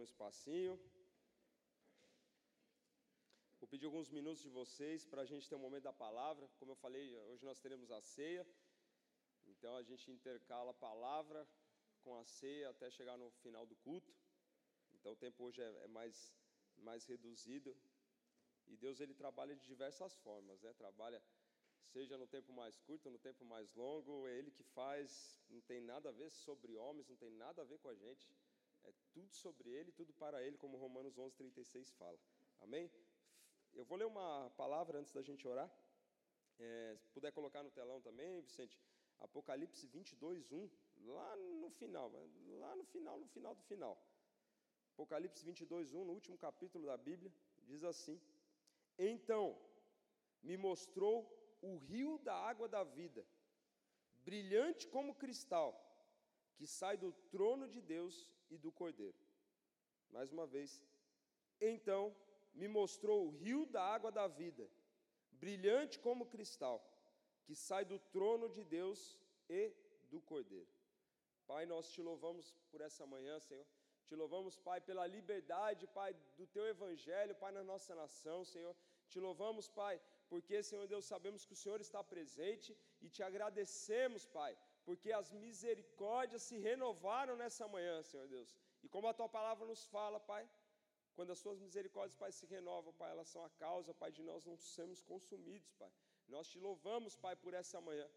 um espacinho. Vou pedir alguns minutos de vocês para a gente ter um momento da palavra. Como eu falei, hoje nós teremos a ceia. Então a gente intercala a palavra com a ceia até chegar no final do culto. Então o tempo hoje é, é mais, mais reduzido. E Deus ele trabalha de diversas formas, né? Trabalha seja no tempo mais curto, no tempo mais longo, é Ele que faz, não tem nada a ver sobre homens, não tem nada a ver com a gente, é tudo sobre Ele, tudo para Ele, como Romanos 11, 36 fala. Amém? Eu vou ler uma palavra antes da gente orar. É, se puder colocar no telão também, Vicente, Apocalipse 22, 1, lá no final, lá no final, no final do final. Apocalipse 22, 1, no último capítulo da Bíblia, diz assim: Então me mostrou o rio da água da vida, brilhante como cristal, que sai do trono de Deus e do Cordeiro. Mais uma vez, então me mostrou o rio da água da vida, brilhante como cristal, que sai do trono de Deus e do Cordeiro. Pai, nós te louvamos por essa manhã, Senhor. Te louvamos, Pai, pela liberdade, Pai, do teu evangelho, Pai, na nossa nação, Senhor. Te louvamos, Pai, porque, Senhor Deus, sabemos que o Senhor está presente e te agradecemos, Pai, porque as misericórdias se renovaram nessa manhã, Senhor Deus. E como a tua palavra nos fala, Pai, quando as suas misericórdias, Pai, se renovam, Pai, elas são a causa, Pai, de nós não sermos consumidos, Pai. Nós te louvamos, Pai, por essa manhã.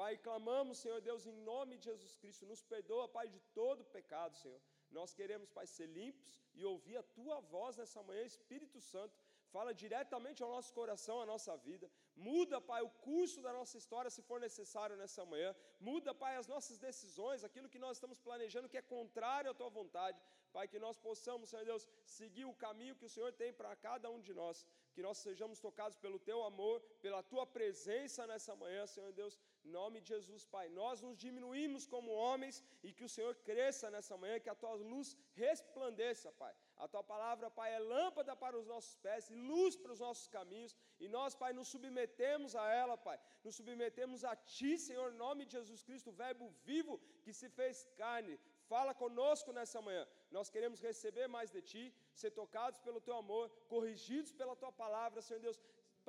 Pai, clamamos, Senhor Deus, em nome de Jesus Cristo, nos perdoa, Pai, de todo pecado, Senhor. Nós queremos, Pai, ser limpos e ouvir a tua voz nessa manhã, Espírito Santo fala diretamente ao nosso coração, à nossa vida. Muda, Pai, o curso da nossa história, se for necessário nessa manhã. Muda, Pai, as nossas decisões, aquilo que nós estamos planejando que é contrário à tua vontade. Pai, que nós possamos, Senhor Deus, seguir o caminho que o Senhor tem para cada um de nós. Que nós sejamos tocados pelo teu amor, pela tua presença nessa manhã, Senhor Deus. Em nome de Jesus, Pai. Nós nos diminuímos como homens e que o Senhor cresça nessa manhã, que a tua luz resplandeça, Pai. A tua palavra, Pai, é lâmpada para os nossos pés e luz para os nossos caminhos. E nós, Pai, nos submetemos a ela, Pai. Nos submetemos a Ti, Senhor, em nome de Jesus Cristo, o Verbo vivo que se fez carne. Fala conosco nessa manhã. Nós queremos receber mais de Ti, ser tocados pelo Teu amor, corrigidos pela Tua palavra, Senhor Deus.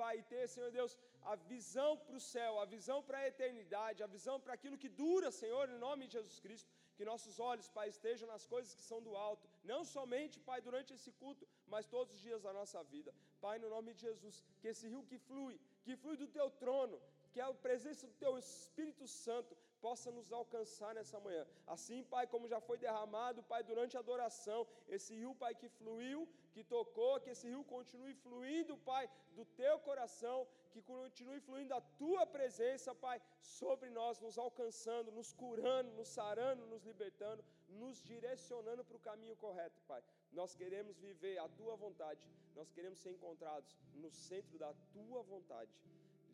Pai, ter, Senhor Deus, a visão para o céu, a visão para a eternidade, a visão para aquilo que dura, Senhor, em nome de Jesus Cristo que nossos olhos, Pai, estejam nas coisas que são do alto, não somente, Pai, durante esse culto, mas todos os dias da nossa vida. Pai, no nome de Jesus, que esse rio que flui, que flui do teu trono, que a presença do teu Espírito Santo possa nos alcançar nessa manhã. Assim, Pai, como já foi derramado, Pai, durante a adoração, esse rio, Pai, que fluiu, que tocou, que esse rio continue fluindo, Pai, do teu coração, que continue fluindo a tua presença, Pai, sobre nós, nos alcançando, nos curando, nos sarando, nos libertando, nos direcionando para o caminho correto, Pai. Nós queremos viver a tua vontade, nós queremos ser encontrados no centro da tua vontade.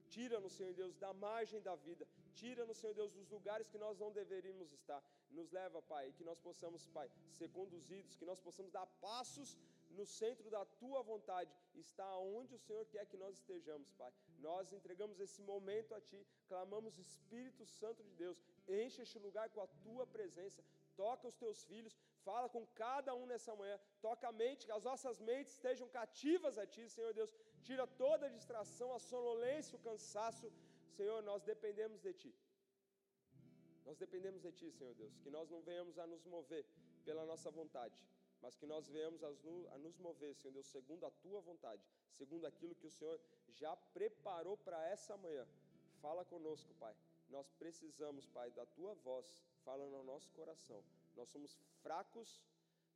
Tira-nos, Senhor Deus, da margem da vida. Tira-nos, Senhor Deus, dos lugares que nós não deveríamos estar. Nos leva, Pai, que nós possamos, Pai, ser conduzidos, que nós possamos dar passos no centro da tua vontade, está onde o Senhor quer que nós estejamos, Pai. Nós entregamos esse momento a Ti, clamamos Espírito Santo de Deus, enche este lugar com a Tua presença, toca os Teus filhos, fala com cada um nessa manhã, toca a mente, que as nossas mentes estejam cativas a Ti, Senhor Deus, tira toda a distração, a sonolência, o cansaço, Senhor, nós dependemos de Ti. Nós dependemos de Ti, Senhor Deus, que nós não venhamos a nos mover pela nossa vontade, mas que nós venhamos a nos mover, Senhor Deus, segundo a tua vontade, segundo aquilo que o Senhor já preparou para essa manhã. Fala conosco, Pai. Nós precisamos, Pai, da tua voz falando no nosso coração. Nós somos fracos,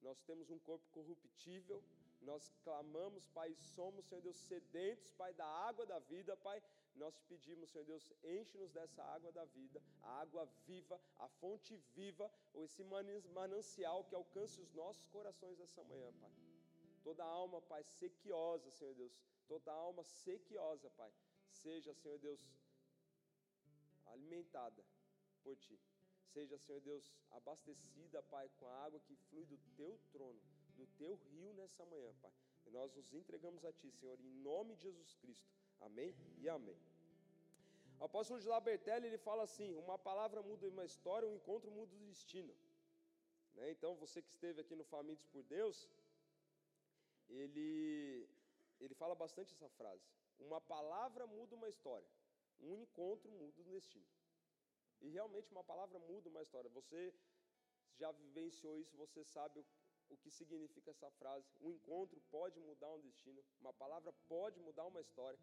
nós temos um corpo corruptível, nós clamamos, Pai, somos, Senhor Deus, sedentos, Pai, da água da vida, Pai. Nós te pedimos, Senhor Deus, enche-nos dessa água da vida, a água viva, a fonte viva, ou esse manancial que alcance os nossos corações essa manhã, Pai. Toda alma, Pai, sequiosa, Senhor Deus, toda alma sequiosa, Pai, seja, Senhor Deus, alimentada por Ti. Seja, Senhor Deus, abastecida, Pai, com a água que flui do Teu trono do teu rio nessa manhã, Pai. E nós nos entregamos a Ti, Senhor, em nome de Jesus Cristo. Amém e amém. O apóstolo de Labertelli, ele fala assim, uma palavra muda uma história, um encontro muda o destino. Né? Então, você que esteve aqui no Famintos por Deus, ele, ele fala bastante essa frase. Uma palavra muda uma história, um encontro muda um destino. E realmente uma palavra muda uma história. Você já vivenciou isso, você sabe o, o que significa essa frase. Um encontro pode mudar um destino, uma palavra pode mudar uma história.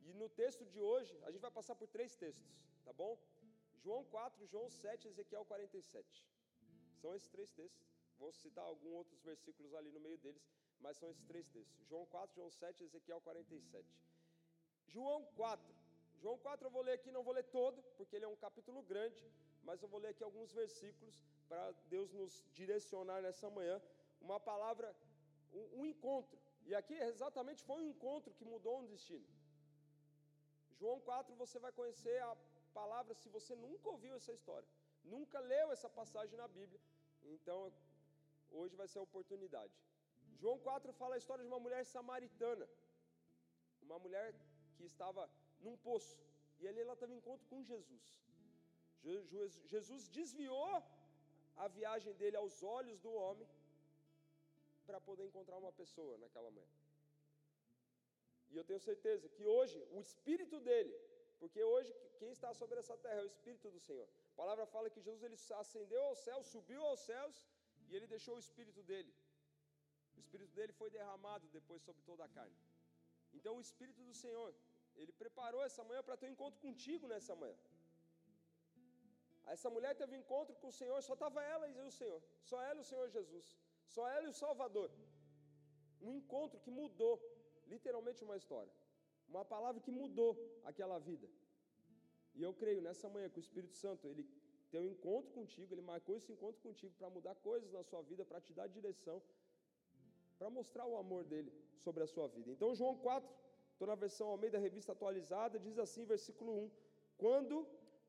E no texto de hoje, a gente vai passar por três textos, tá bom? João 4, João 7, Ezequiel 47. São esses três textos. Vou citar alguns outros versículos ali no meio deles, mas são esses três textos. João 4, João 7, Ezequiel 47. João 4. João 4 eu vou ler aqui, não vou ler todo, porque ele é um capítulo grande, mas eu vou ler aqui alguns versículos para Deus nos direcionar nessa manhã. Uma palavra, um, um encontro. E aqui exatamente foi um encontro que mudou um destino. João 4 você vai conhecer a palavra se você nunca ouviu essa história, nunca leu essa passagem na Bíblia. Então, hoje vai ser a oportunidade. João 4 fala a história de uma mulher samaritana, uma mulher que estava num poço, e ali ela teve encontro com Jesus. Jesus desviou a viagem dele aos olhos do homem para poder encontrar uma pessoa naquela manhã. E eu tenho certeza que hoje o espírito dele, porque hoje quem está sobre essa terra é o espírito do Senhor. A palavra fala que Jesus ele ascendeu ao céu, subiu aos céus e ele deixou o espírito dele. O espírito dele foi derramado depois sobre toda a carne. Então o espírito do Senhor, ele preparou essa manhã para ter um encontro contigo nessa manhã. Essa mulher teve um encontro com o Senhor, só estava ela e o Senhor, só ela e o Senhor Jesus, só ela e o Salvador. Um encontro que mudou literalmente uma história, uma palavra que mudou aquela vida. E eu creio nessa manhã que o Espírito Santo, ele tem um encontro contigo, ele marcou esse encontro contigo para mudar coisas na sua vida, para te dar direção, para mostrar o amor dele sobre a sua vida. Então, João 4, estou na versão Almeida Revista Atualizada, diz assim, versículo 1: Quando,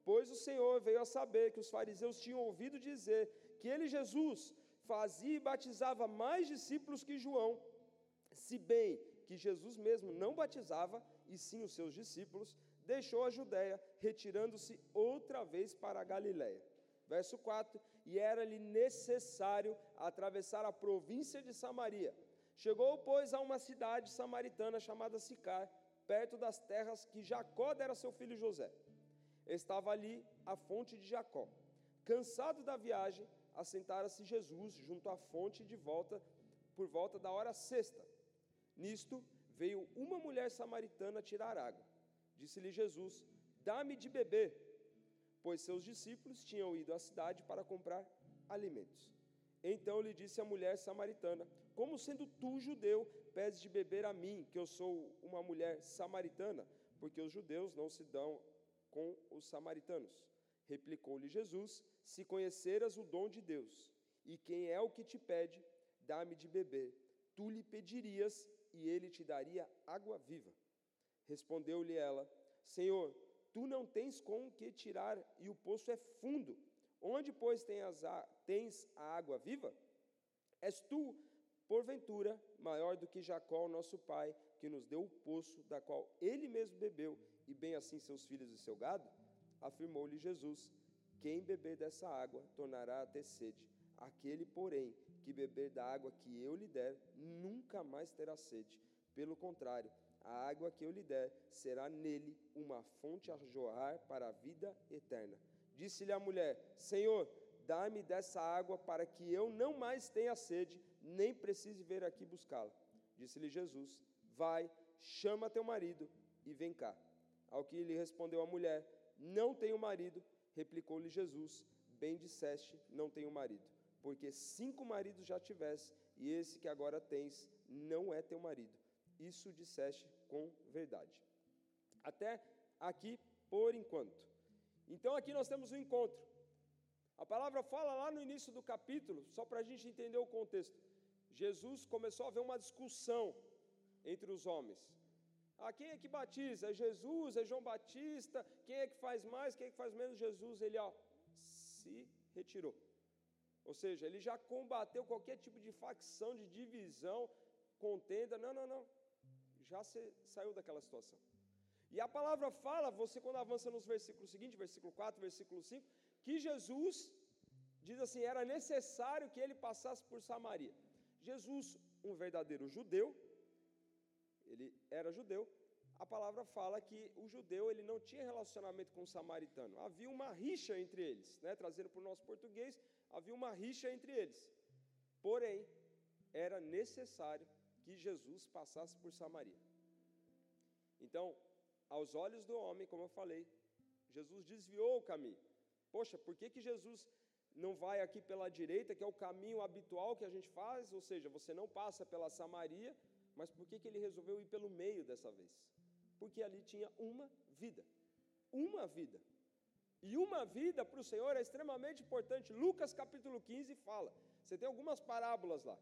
pois, o Senhor veio a saber que os fariseus tinham ouvido dizer que ele, Jesus, fazia e batizava mais discípulos que João, se bem que Jesus mesmo não batizava, e sim os seus discípulos, deixou a Judéia, retirando-se outra vez para a Galiléia. Verso 4: E era-lhe necessário atravessar a província de Samaria. Chegou, pois, a uma cidade samaritana chamada Sicar, perto das terras que Jacó dera seu filho José. Estava ali a fonte de Jacó. Cansado da viagem, assentara-se Jesus junto à fonte de volta por volta da hora sexta. Nisto veio uma mulher samaritana tirar água. Disse-lhe Jesus: Dá-me de beber, pois seus discípulos tinham ido à cidade para comprar alimentos. Então lhe disse a mulher samaritana: Como sendo tu judeu, pedes de beber a mim, que eu sou uma mulher samaritana? Porque os judeus não se dão com os samaritanos. Replicou-lhe Jesus: Se conheceras o dom de Deus, e quem é o que te pede, dá-me de beber, tu lhe pedirias e ele te daria água viva. Respondeu-lhe ela: Senhor, tu não tens com que tirar e o poço é fundo. Onde, pois, tens a água viva? És tu, porventura, maior do que Jacó, nosso pai, que nos deu o poço, da qual ele mesmo bebeu, e bem assim seus filhos e seu gado? Afirmou-lhe Jesus: Quem beber dessa água tornará a ter sede. Aquele, porém, que beber da água que eu lhe der, nunca mais terá sede. Pelo contrário, a água que eu lhe der será nele uma fonte a jorrar para a vida eterna. Disse-lhe a mulher: Senhor, dá-me dessa água para que eu não mais tenha sede, nem precise vir aqui buscá-la. Disse-lhe Jesus: Vai, chama teu marido e vem cá. Ao que lhe respondeu a mulher: Não tenho marido. Replicou-lhe Jesus: Bem disseste, não tenho marido porque cinco maridos já tivesse, e esse que agora tens não é teu marido. Isso disseste com verdade. Até aqui, por enquanto. Então, aqui nós temos um encontro. A palavra fala lá no início do capítulo, só para a gente entender o contexto. Jesus começou a haver uma discussão entre os homens. Ah, quem é que batiza? É Jesus? É João Batista? Quem é que faz mais? Quem é que faz menos? Jesus, ele ó, se retirou. Ou seja, ele já combateu qualquer tipo de facção, de divisão, contenda. Não, não, não. Já se, saiu daquela situação. E a palavra fala, você quando avança nos versículos seguintes, versículo 4, versículo 5, que Jesus diz assim: era necessário que ele passasse por Samaria. Jesus, um verdadeiro judeu, ele era judeu. A palavra fala que o judeu ele não tinha relacionamento com o samaritano. Havia uma rixa entre eles, né? Trazendo para o nosso português, havia uma rixa entre eles. Porém, era necessário que Jesus passasse por Samaria. Então, aos olhos do homem, como eu falei, Jesus desviou o caminho. Poxa, por que, que Jesus não vai aqui pela direita, que é o caminho habitual que a gente faz? Ou seja, você não passa pela Samaria, mas por que, que ele resolveu ir pelo meio dessa vez? Porque ali tinha uma vida. Uma vida. E uma vida para o Senhor é extremamente importante. Lucas capítulo 15 fala. Você tem algumas parábolas lá.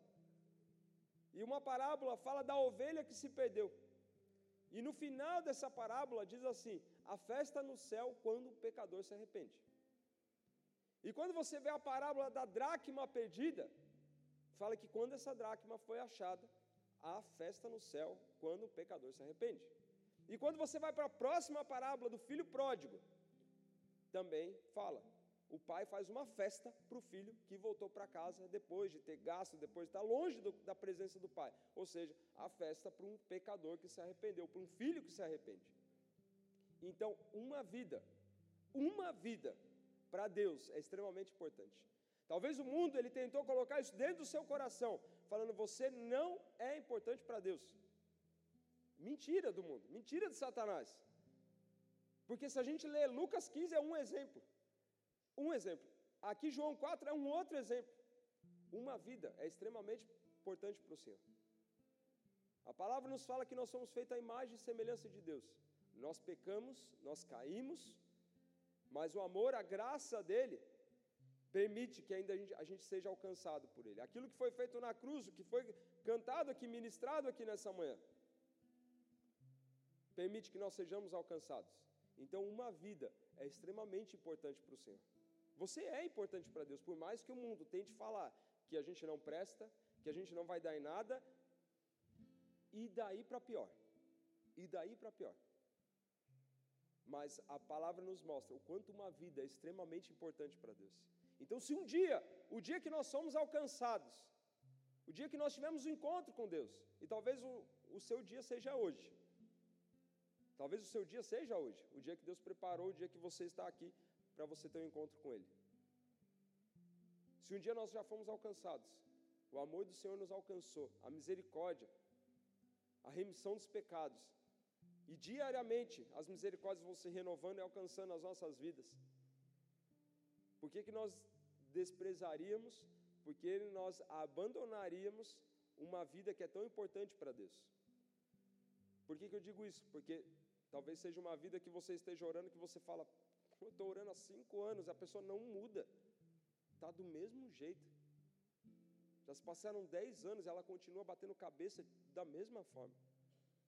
E uma parábola fala da ovelha que se perdeu. E no final dessa parábola diz assim: a festa no céu quando o pecador se arrepende. E quando você vê a parábola da dracma perdida, fala que quando essa dracma foi achada, há festa no céu quando o pecador se arrepende. E quando você vai para a próxima parábola do filho pródigo, também fala. O pai faz uma festa para o filho que voltou para casa depois de ter gasto, depois de estar longe do, da presença do pai. Ou seja, a festa para um pecador que se arrependeu, para um filho que se arrepende. Então, uma vida, uma vida para Deus é extremamente importante. Talvez o mundo ele tentou colocar isso dentro do seu coração, falando você não é importante para Deus. Mentira do mundo, mentira de Satanás. Porque se a gente lê Lucas 15 é um exemplo. Um exemplo. Aqui João 4 é um outro exemplo. Uma vida é extremamente importante para o Senhor. A palavra nos fala que nós somos feitos à imagem e semelhança de Deus. Nós pecamos, nós caímos, mas o amor, a graça dele, permite que ainda a gente, a gente seja alcançado por ele. Aquilo que foi feito na cruz, o que foi cantado aqui, ministrado aqui nessa manhã, permite que nós sejamos alcançados. Então, uma vida é extremamente importante para o Senhor. Você é importante para Deus, por mais que o mundo tente falar que a gente não presta, que a gente não vai dar em nada, e daí para pior. E daí para pior. Mas a palavra nos mostra o quanto uma vida é extremamente importante para Deus. Então, se um dia, o dia que nós somos alcançados, o dia que nós tivemos um encontro com Deus, e talvez o, o seu dia seja hoje, talvez o seu dia seja hoje, o dia que Deus preparou, o dia que você está aqui para você ter um encontro com Ele. Se um dia nós já fomos alcançados, o amor do Senhor nos alcançou, a misericórdia, a remissão dos pecados, e diariamente as misericórdias vão se renovando e alcançando as nossas vidas. Por que, que nós desprezaríamos? Porque nós abandonaríamos uma vida que é tão importante para Deus. Por que, que eu digo isso? Porque talvez seja uma vida que você esteja orando que você fala, eu estou orando há cinco anos, a pessoa não muda, está do mesmo jeito. Já se passaram dez anos ela continua batendo cabeça da mesma forma.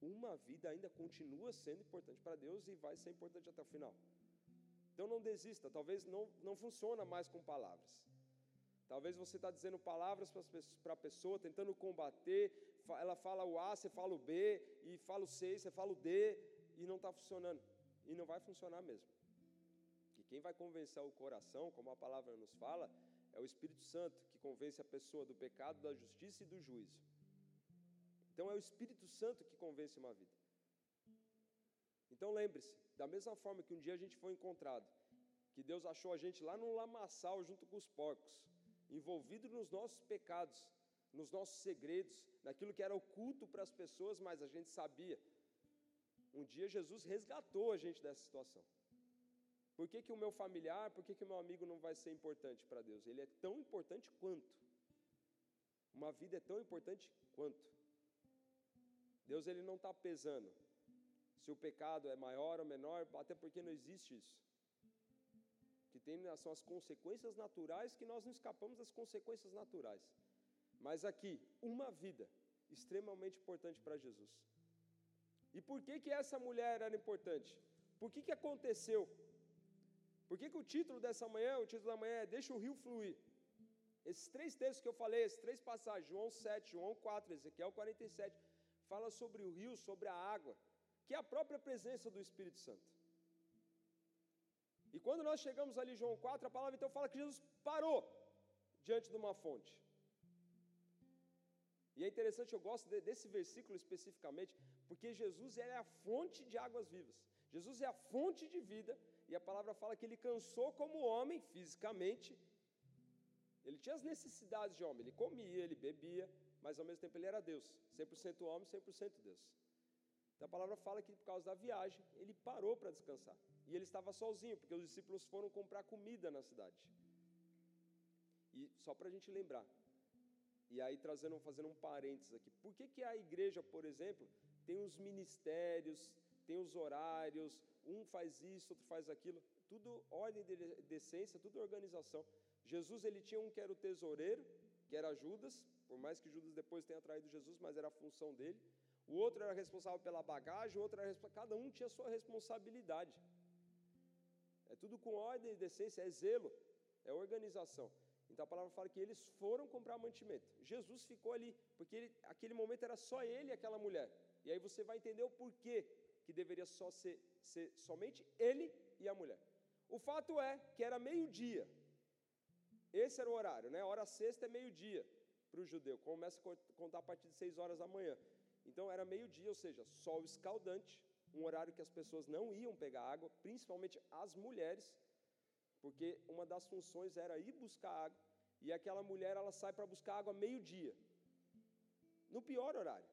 Uma vida ainda continua sendo importante para Deus e vai ser importante até o final. Então não desista, talvez não, não funciona mais com palavras. Talvez você está dizendo palavras para a pessoa, tentando combater, ela fala o A, você fala o B, e fala o C, você fala o D, e não está funcionando. E não vai funcionar mesmo. Que quem vai convencer o coração, como a palavra nos fala, é o Espírito Santo que convence a pessoa do pecado, da justiça e do juízo. Então é o Espírito Santo que convence uma vida. Então lembre-se, da mesma forma que um dia a gente foi encontrado, que Deus achou a gente lá no lamaçal junto com os porcos, envolvido nos nossos pecados, nos nossos segredos, naquilo que era oculto para as pessoas, mas a gente sabia. Um dia Jesus resgatou a gente dessa situação. Por que, que o meu familiar, por que, que o meu amigo não vai ser importante para Deus? Ele é tão importante quanto. Uma vida é tão importante quanto. Deus ele não está pesando se o pecado é maior ou menor, até porque não existe isso. Que tem são as consequências naturais que nós não escapamos das consequências naturais. Mas aqui, uma vida extremamente importante para Jesus. E por que que essa mulher era importante? Por que que aconteceu? Por que, que o título dessa manhã, o título da manhã é Deixa o rio fluir? Esses três textos que eu falei, esses três passagens, João 7, João 4, Ezequiel 47, fala sobre o rio, sobre a água, que é a própria presença do Espírito Santo. E quando nós chegamos ali, João 4, a palavra então fala que Jesus parou. diante de uma fonte. E é interessante, eu gosto desse versículo especificamente, porque Jesus é a fonte de águas vivas. Jesus é a fonte de vida, e a palavra fala que ele cansou como homem fisicamente. Ele tinha as necessidades de homem, ele comia, ele bebia, mas ao mesmo tempo ele era Deus, 100% homem, 100% Deus. Então a palavra fala que por causa da viagem, ele parou para descansar. E ele estava sozinho, porque os discípulos foram comprar comida na cidade. E só para a gente lembrar, e aí trazendo, fazendo um parênteses aqui, por que, que a igreja, por exemplo, tem os ministérios, tem os horários, um faz isso, outro faz aquilo, tudo ordem de decência, tudo organização. Jesus ele tinha um que era o tesoureiro, que era Judas, por mais que Judas depois tenha traído Jesus, mas era a função dele. O outro era responsável pela bagagem, o outro era cada um tinha sua responsabilidade. É tudo com ordem e decência, é zelo, é organização. Então a palavra fala que eles foram comprar mantimento. Jesus ficou ali, porque ele, aquele momento era só ele e aquela mulher. E aí você vai entender o porquê que deveria só ser, ser somente ele e a mulher. O fato é que era meio-dia. Esse era o horário, né? Hora sexta é meio-dia para o judeu. Começa a contar a partir de seis horas da manhã. Então era meio-dia, ou seja, sol escaldante, um horário que as pessoas não iam pegar água, principalmente as mulheres, porque uma das funções era ir buscar água, e aquela mulher ela sai para buscar água meio-dia, no pior horário.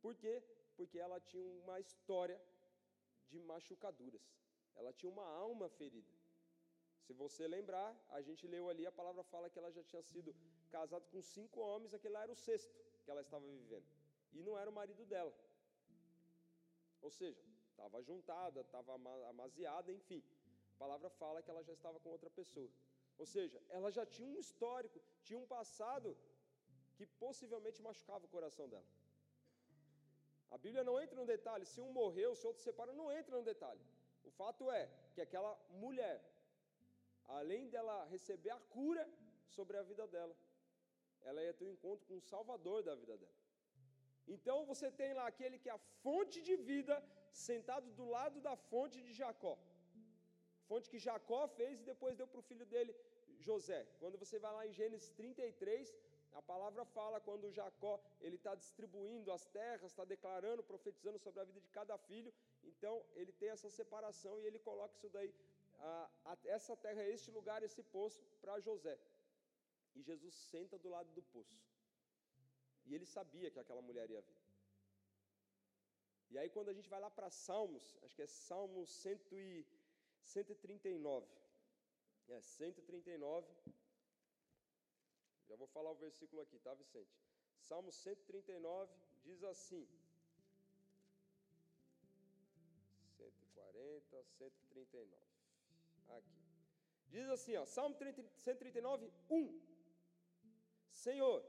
Por quê? Porque ela tinha uma história de machucaduras, ela tinha uma alma ferida. Se você lembrar, a gente leu ali, a palavra fala que ela já tinha sido casada com cinco homens, aquele lá era o sexto que ela estava vivendo e não era o marido dela. Ou seja, estava juntada, estava amaziada, enfim. A palavra fala que ela já estava com outra pessoa. Ou seja, ela já tinha um histórico, tinha um passado que possivelmente machucava o coração dela. A Bíblia não entra no detalhe, se um morreu, se outro se separa, não entra no detalhe. O fato é que aquela mulher, além dela receber a cura sobre a vida dela, ela ia ter um encontro com o Salvador da vida dela. Então você tem lá aquele que é a fonte de vida, sentado do lado da fonte de Jacó. Fonte que Jacó fez e depois deu para o filho dele, José. Quando você vai lá em Gênesis 33, a palavra fala quando Jacó ele está distribuindo as terras, está declarando, profetizando sobre a vida de cada filho. Então ele tem essa separação e ele coloca isso daí, a, a, essa terra, este lugar, esse poço para José. E Jesus senta do lado do poço. E ele sabia que aquela mulher ia vir. E aí, quando a gente vai lá para Salmos, acho que é Salmo 139. É, 139. Já vou falar o versículo aqui, tá, Vicente? Salmo 139 diz assim. 140, 139. Aqui. Diz assim, ó, Salmo 139, 1. Senhor,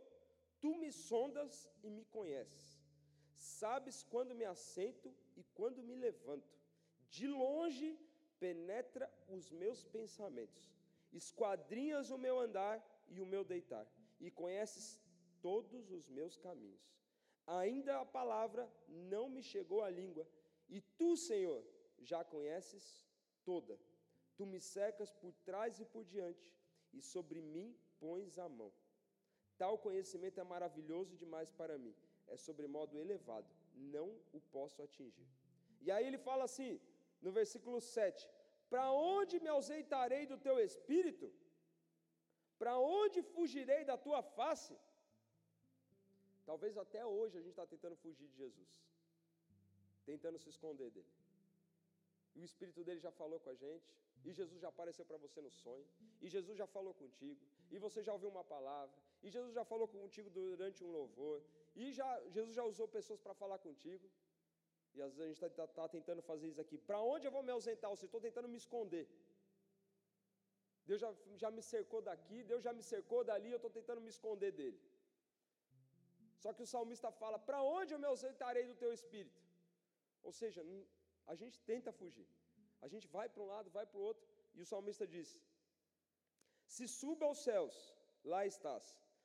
Tu me sondas e me conheces. Sabes quando me assento e quando me levanto. De longe penetra os meus pensamentos. Esquadrinhas o meu andar e o meu deitar. E conheces todos os meus caminhos. Ainda a palavra não me chegou à língua. E tu, Senhor, já conheces toda. Tu me secas por trás e por diante, e sobre mim pões a mão. Tal conhecimento é maravilhoso demais para mim, é sobremodo elevado, não o posso atingir. E aí ele fala assim, no versículo 7: Para onde me ausentarei do teu espírito? Para onde fugirei da tua face? Talvez até hoje a gente está tentando fugir de Jesus, tentando se esconder dele. E o Espírito dele já falou com a gente, e Jesus já apareceu para você no sonho, e Jesus já falou contigo, e você já ouviu uma palavra, e Jesus já falou contigo durante um louvor, e já, Jesus já usou pessoas para falar contigo, e às vezes a gente está tá tentando fazer isso aqui. Para onde eu vou me ausentar? Ou estou tentando me esconder. Deus já, já me cercou daqui, Deus já me cercou dali, eu estou tentando me esconder dele. Só que o salmista fala: Para onde eu me ausentarei do teu espírito? Ou seja, a gente tenta fugir. A gente vai para um lado, vai para o outro, e o salmista diz: Se suba aos céus, lá estás.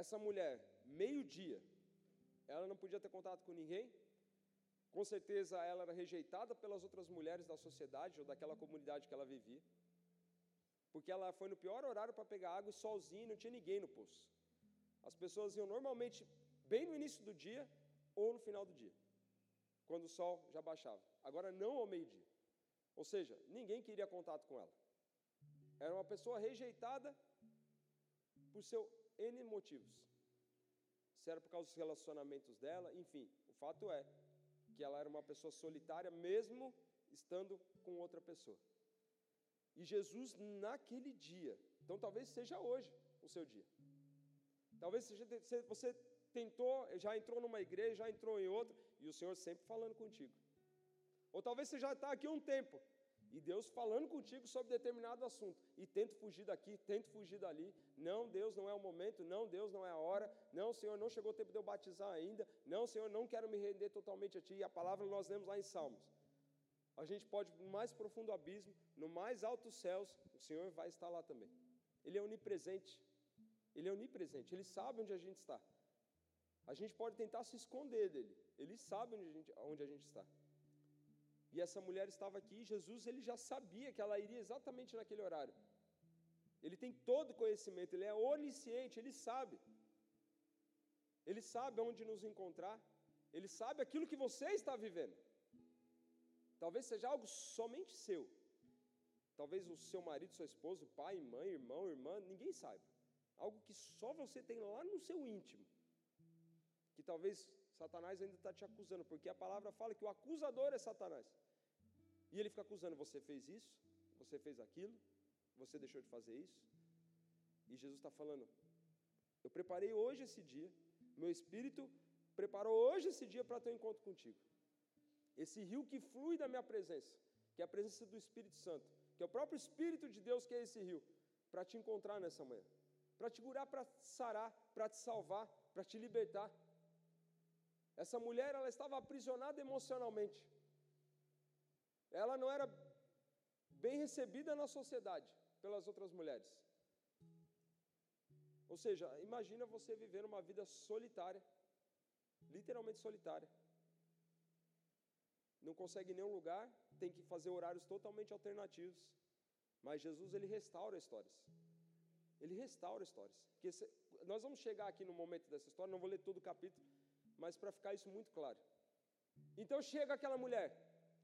essa mulher, meio-dia, ela não podia ter contato com ninguém. Com certeza ela era rejeitada pelas outras mulheres da sociedade ou daquela comunidade que ela vivia. Porque ela foi no pior horário para pegar água e sozinha, não tinha ninguém no poço. As pessoas iam normalmente bem no início do dia ou no final do dia, quando o sol já baixava. Agora não ao meio-dia. Ou seja, ninguém queria contato com ela. Era uma pessoa rejeitada por seu N motivos. Se era por causa dos relacionamentos dela, enfim, o fato é que ela era uma pessoa solitária, mesmo estando com outra pessoa. E Jesus, naquele dia, então talvez seja hoje o seu dia. Talvez seja, você tentou, já entrou numa igreja, já entrou em outra, e o Senhor sempre falando contigo. Ou talvez você já está aqui um tempo, e Deus falando contigo sobre determinado assunto, e tenta fugir daqui, tenta fugir dali. Não, Deus não é o momento, não, Deus não é a hora, não, Senhor, não chegou o tempo de eu batizar ainda, não, Senhor, não quero me render totalmente a Ti. E a palavra nós lemos lá em Salmos. A gente pode, no mais profundo abismo, no mais altos céus, o Senhor vai estar lá também. Ele é onipresente. Ele é onipresente, ele sabe onde a gente está. A gente pode tentar se esconder dele, ele sabe onde a gente, onde a gente está. E essa mulher estava aqui, Jesus ele já sabia que ela iria exatamente naquele horário. Ele tem todo o conhecimento, ele é onisciente, ele sabe. Ele sabe onde nos encontrar, ele sabe aquilo que você está vivendo. Talvez seja algo somente seu. Talvez o seu marido, sua esposa, pai, mãe, irmão, irmã, ninguém saiba. Algo que só você tem lá no seu íntimo. Que talvez Satanás ainda está te acusando, porque a palavra fala que o acusador é Satanás. E ele fica acusando: você fez isso, você fez aquilo, você deixou de fazer isso. E Jesus está falando: eu preparei hoje esse dia, meu espírito preparou hoje esse dia para ter um encontro contigo. Esse rio que flui da minha presença, que é a presença do Espírito Santo, que é o próprio Espírito de Deus que é esse rio, para te encontrar nessa manhã, para te curar, para te sarar, para te salvar, para te libertar. Essa mulher, ela estava aprisionada emocionalmente. Ela não era bem recebida na sociedade pelas outras mulheres. Ou seja, imagina você viver uma vida solitária, literalmente solitária. Não consegue nenhum lugar, tem que fazer horários totalmente alternativos. Mas Jesus ele restaura histórias. Ele restaura histórias. Nós vamos chegar aqui no momento dessa história, não vou ler todo o capítulo, mas para ficar isso muito claro. Então chega aquela mulher,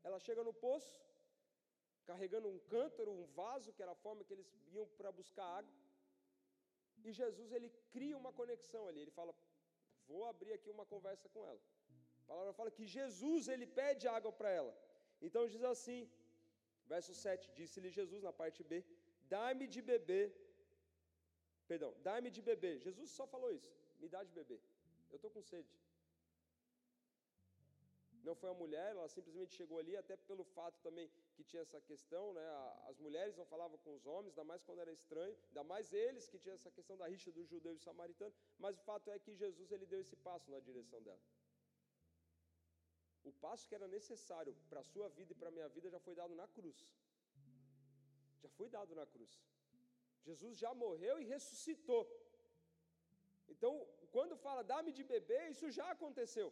ela chega no poço, carregando um cântaro, um vaso, que era a forma que eles iam para buscar água. E Jesus ele cria uma conexão ali. Ele fala: Vou abrir aqui uma conversa com ela. A palavra fala que Jesus ele pede água para ela. Então diz assim, verso 7: Disse-lhe Jesus na parte B: Dá-me de beber. Perdão, dá-me de beber. Jesus só falou isso: Me dá de beber. Eu estou com sede. Não foi a mulher, ela simplesmente chegou ali, até pelo fato também que tinha essa questão, né? As mulheres não falavam com os homens, ainda mais quando era estranho, ainda mais eles que tinham essa questão da rixa do judeu e samaritano, mas o fato é que Jesus ele deu esse passo na direção dela. O passo que era necessário para a sua vida e para a minha vida já foi dado na cruz. Já foi dado na cruz. Jesus já morreu e ressuscitou. Então, quando fala dá-me de beber, isso já aconteceu.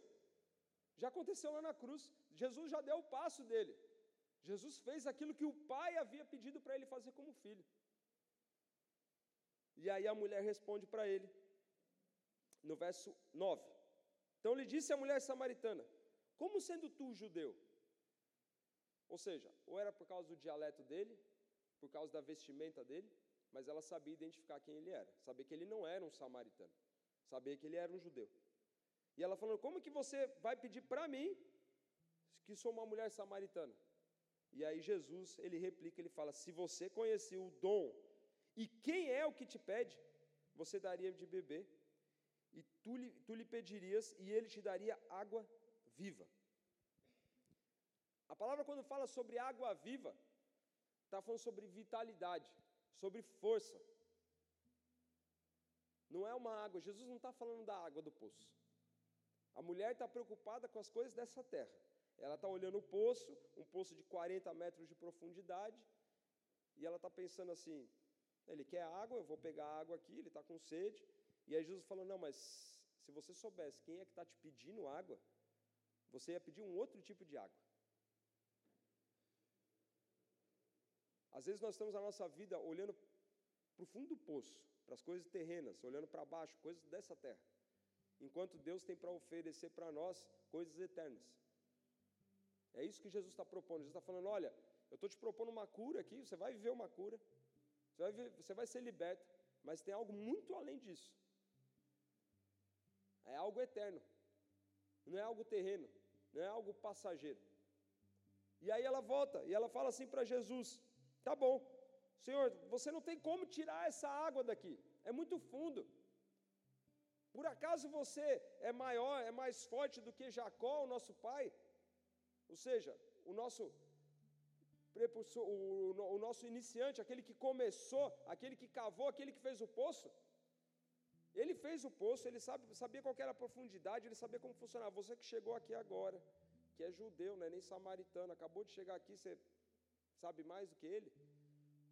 Já aconteceu lá na cruz. Jesus já deu o passo dele. Jesus fez aquilo que o pai havia pedido para ele fazer como filho. E aí a mulher responde para ele, no verso 9. Então lhe disse a mulher samaritana: Como sendo tu judeu? Ou seja, ou era por causa do dialeto dele, por causa da vestimenta dele, mas ela sabia identificar quem ele era, sabia que ele não era um samaritano, sabia que ele era um judeu. E ela falou: Como que você vai pedir para mim, que sou uma mulher samaritana? E aí Jesus, ele replica, ele fala: Se você conhecer o dom e quem é o que te pede, você daria de beber, e tu lhe, tu lhe pedirias, e ele te daria água viva. A palavra, quando fala sobre água viva, está falando sobre vitalidade, sobre força. Não é uma água, Jesus não está falando da água do poço. A mulher está preocupada com as coisas dessa terra. Ela está olhando o poço, um poço de 40 metros de profundidade, e ela está pensando assim: ele quer água, eu vou pegar água aqui, ele está com sede. E aí Jesus falou: não, mas se você soubesse quem é que está te pedindo água, você ia pedir um outro tipo de água. Às vezes nós estamos a nossa vida olhando para o fundo do poço, para as coisas terrenas, olhando para baixo, coisas dessa terra, enquanto Deus tem para oferecer para nós coisas eternas. É isso que Jesus está propondo. Jesus está falando: olha, eu estou te propondo uma cura aqui, você vai viver uma cura, você vai, viver, você vai ser liberto, mas tem algo muito além disso. É algo eterno, não é algo terreno, não é algo passageiro. E aí ela volta e ela fala assim para Jesus: Tá bom, Senhor, você não tem como tirar essa água daqui, é muito fundo. Por acaso você é maior, é mais forte do que Jacó, o nosso pai? Ou seja, o nosso o, o, nosso iniciante, aquele que começou, aquele que cavou, aquele que fez o poço. Ele fez o poço, ele sabe, sabia qual era a profundidade, ele sabia como funcionava. Você que chegou aqui agora, que é judeu, não é nem samaritano, acabou de chegar aqui, você sabe mais do que ele.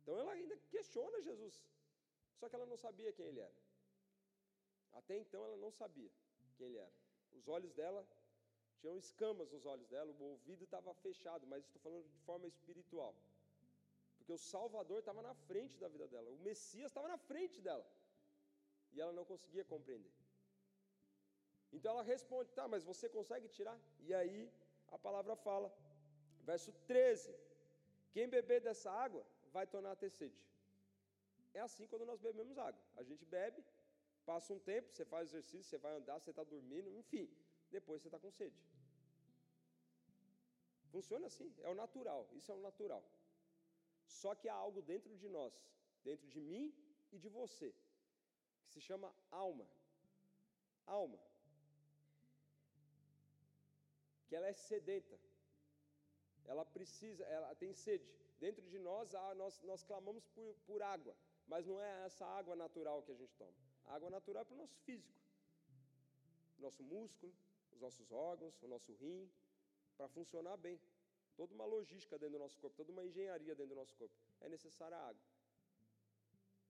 Então ela ainda questiona Jesus. Só que ela não sabia quem ele era. Até então ela não sabia quem ele era. Os olhos dela tinham escamas nos olhos dela, o ouvido estava fechado, mas estou falando de forma espiritual. Porque o Salvador estava na frente da vida dela, o Messias estava na frente dela. E ela não conseguia compreender. Então ela responde: tá, mas você consegue tirar? E aí a palavra fala, verso 13: quem beber dessa água vai tornar a ter sede. É assim quando nós bebemos água. A gente bebe, passa um tempo, você faz exercício, você vai andar, você está dormindo, enfim, depois você está com sede. Funciona assim, é o natural, isso é o natural. Só que há algo dentro de nós, dentro de mim e de você, que se chama alma. Alma. Que ela é sedenta ela precisa, ela tem sede. Dentro de nós, nós, nós clamamos por, por água, mas não é essa água natural que a gente toma. A água natural é para o nosso físico, nosso músculo, os nossos órgãos, o nosso rim, para funcionar bem. Toda uma logística dentro do nosso corpo, toda uma engenharia dentro do nosso corpo. É necessária água.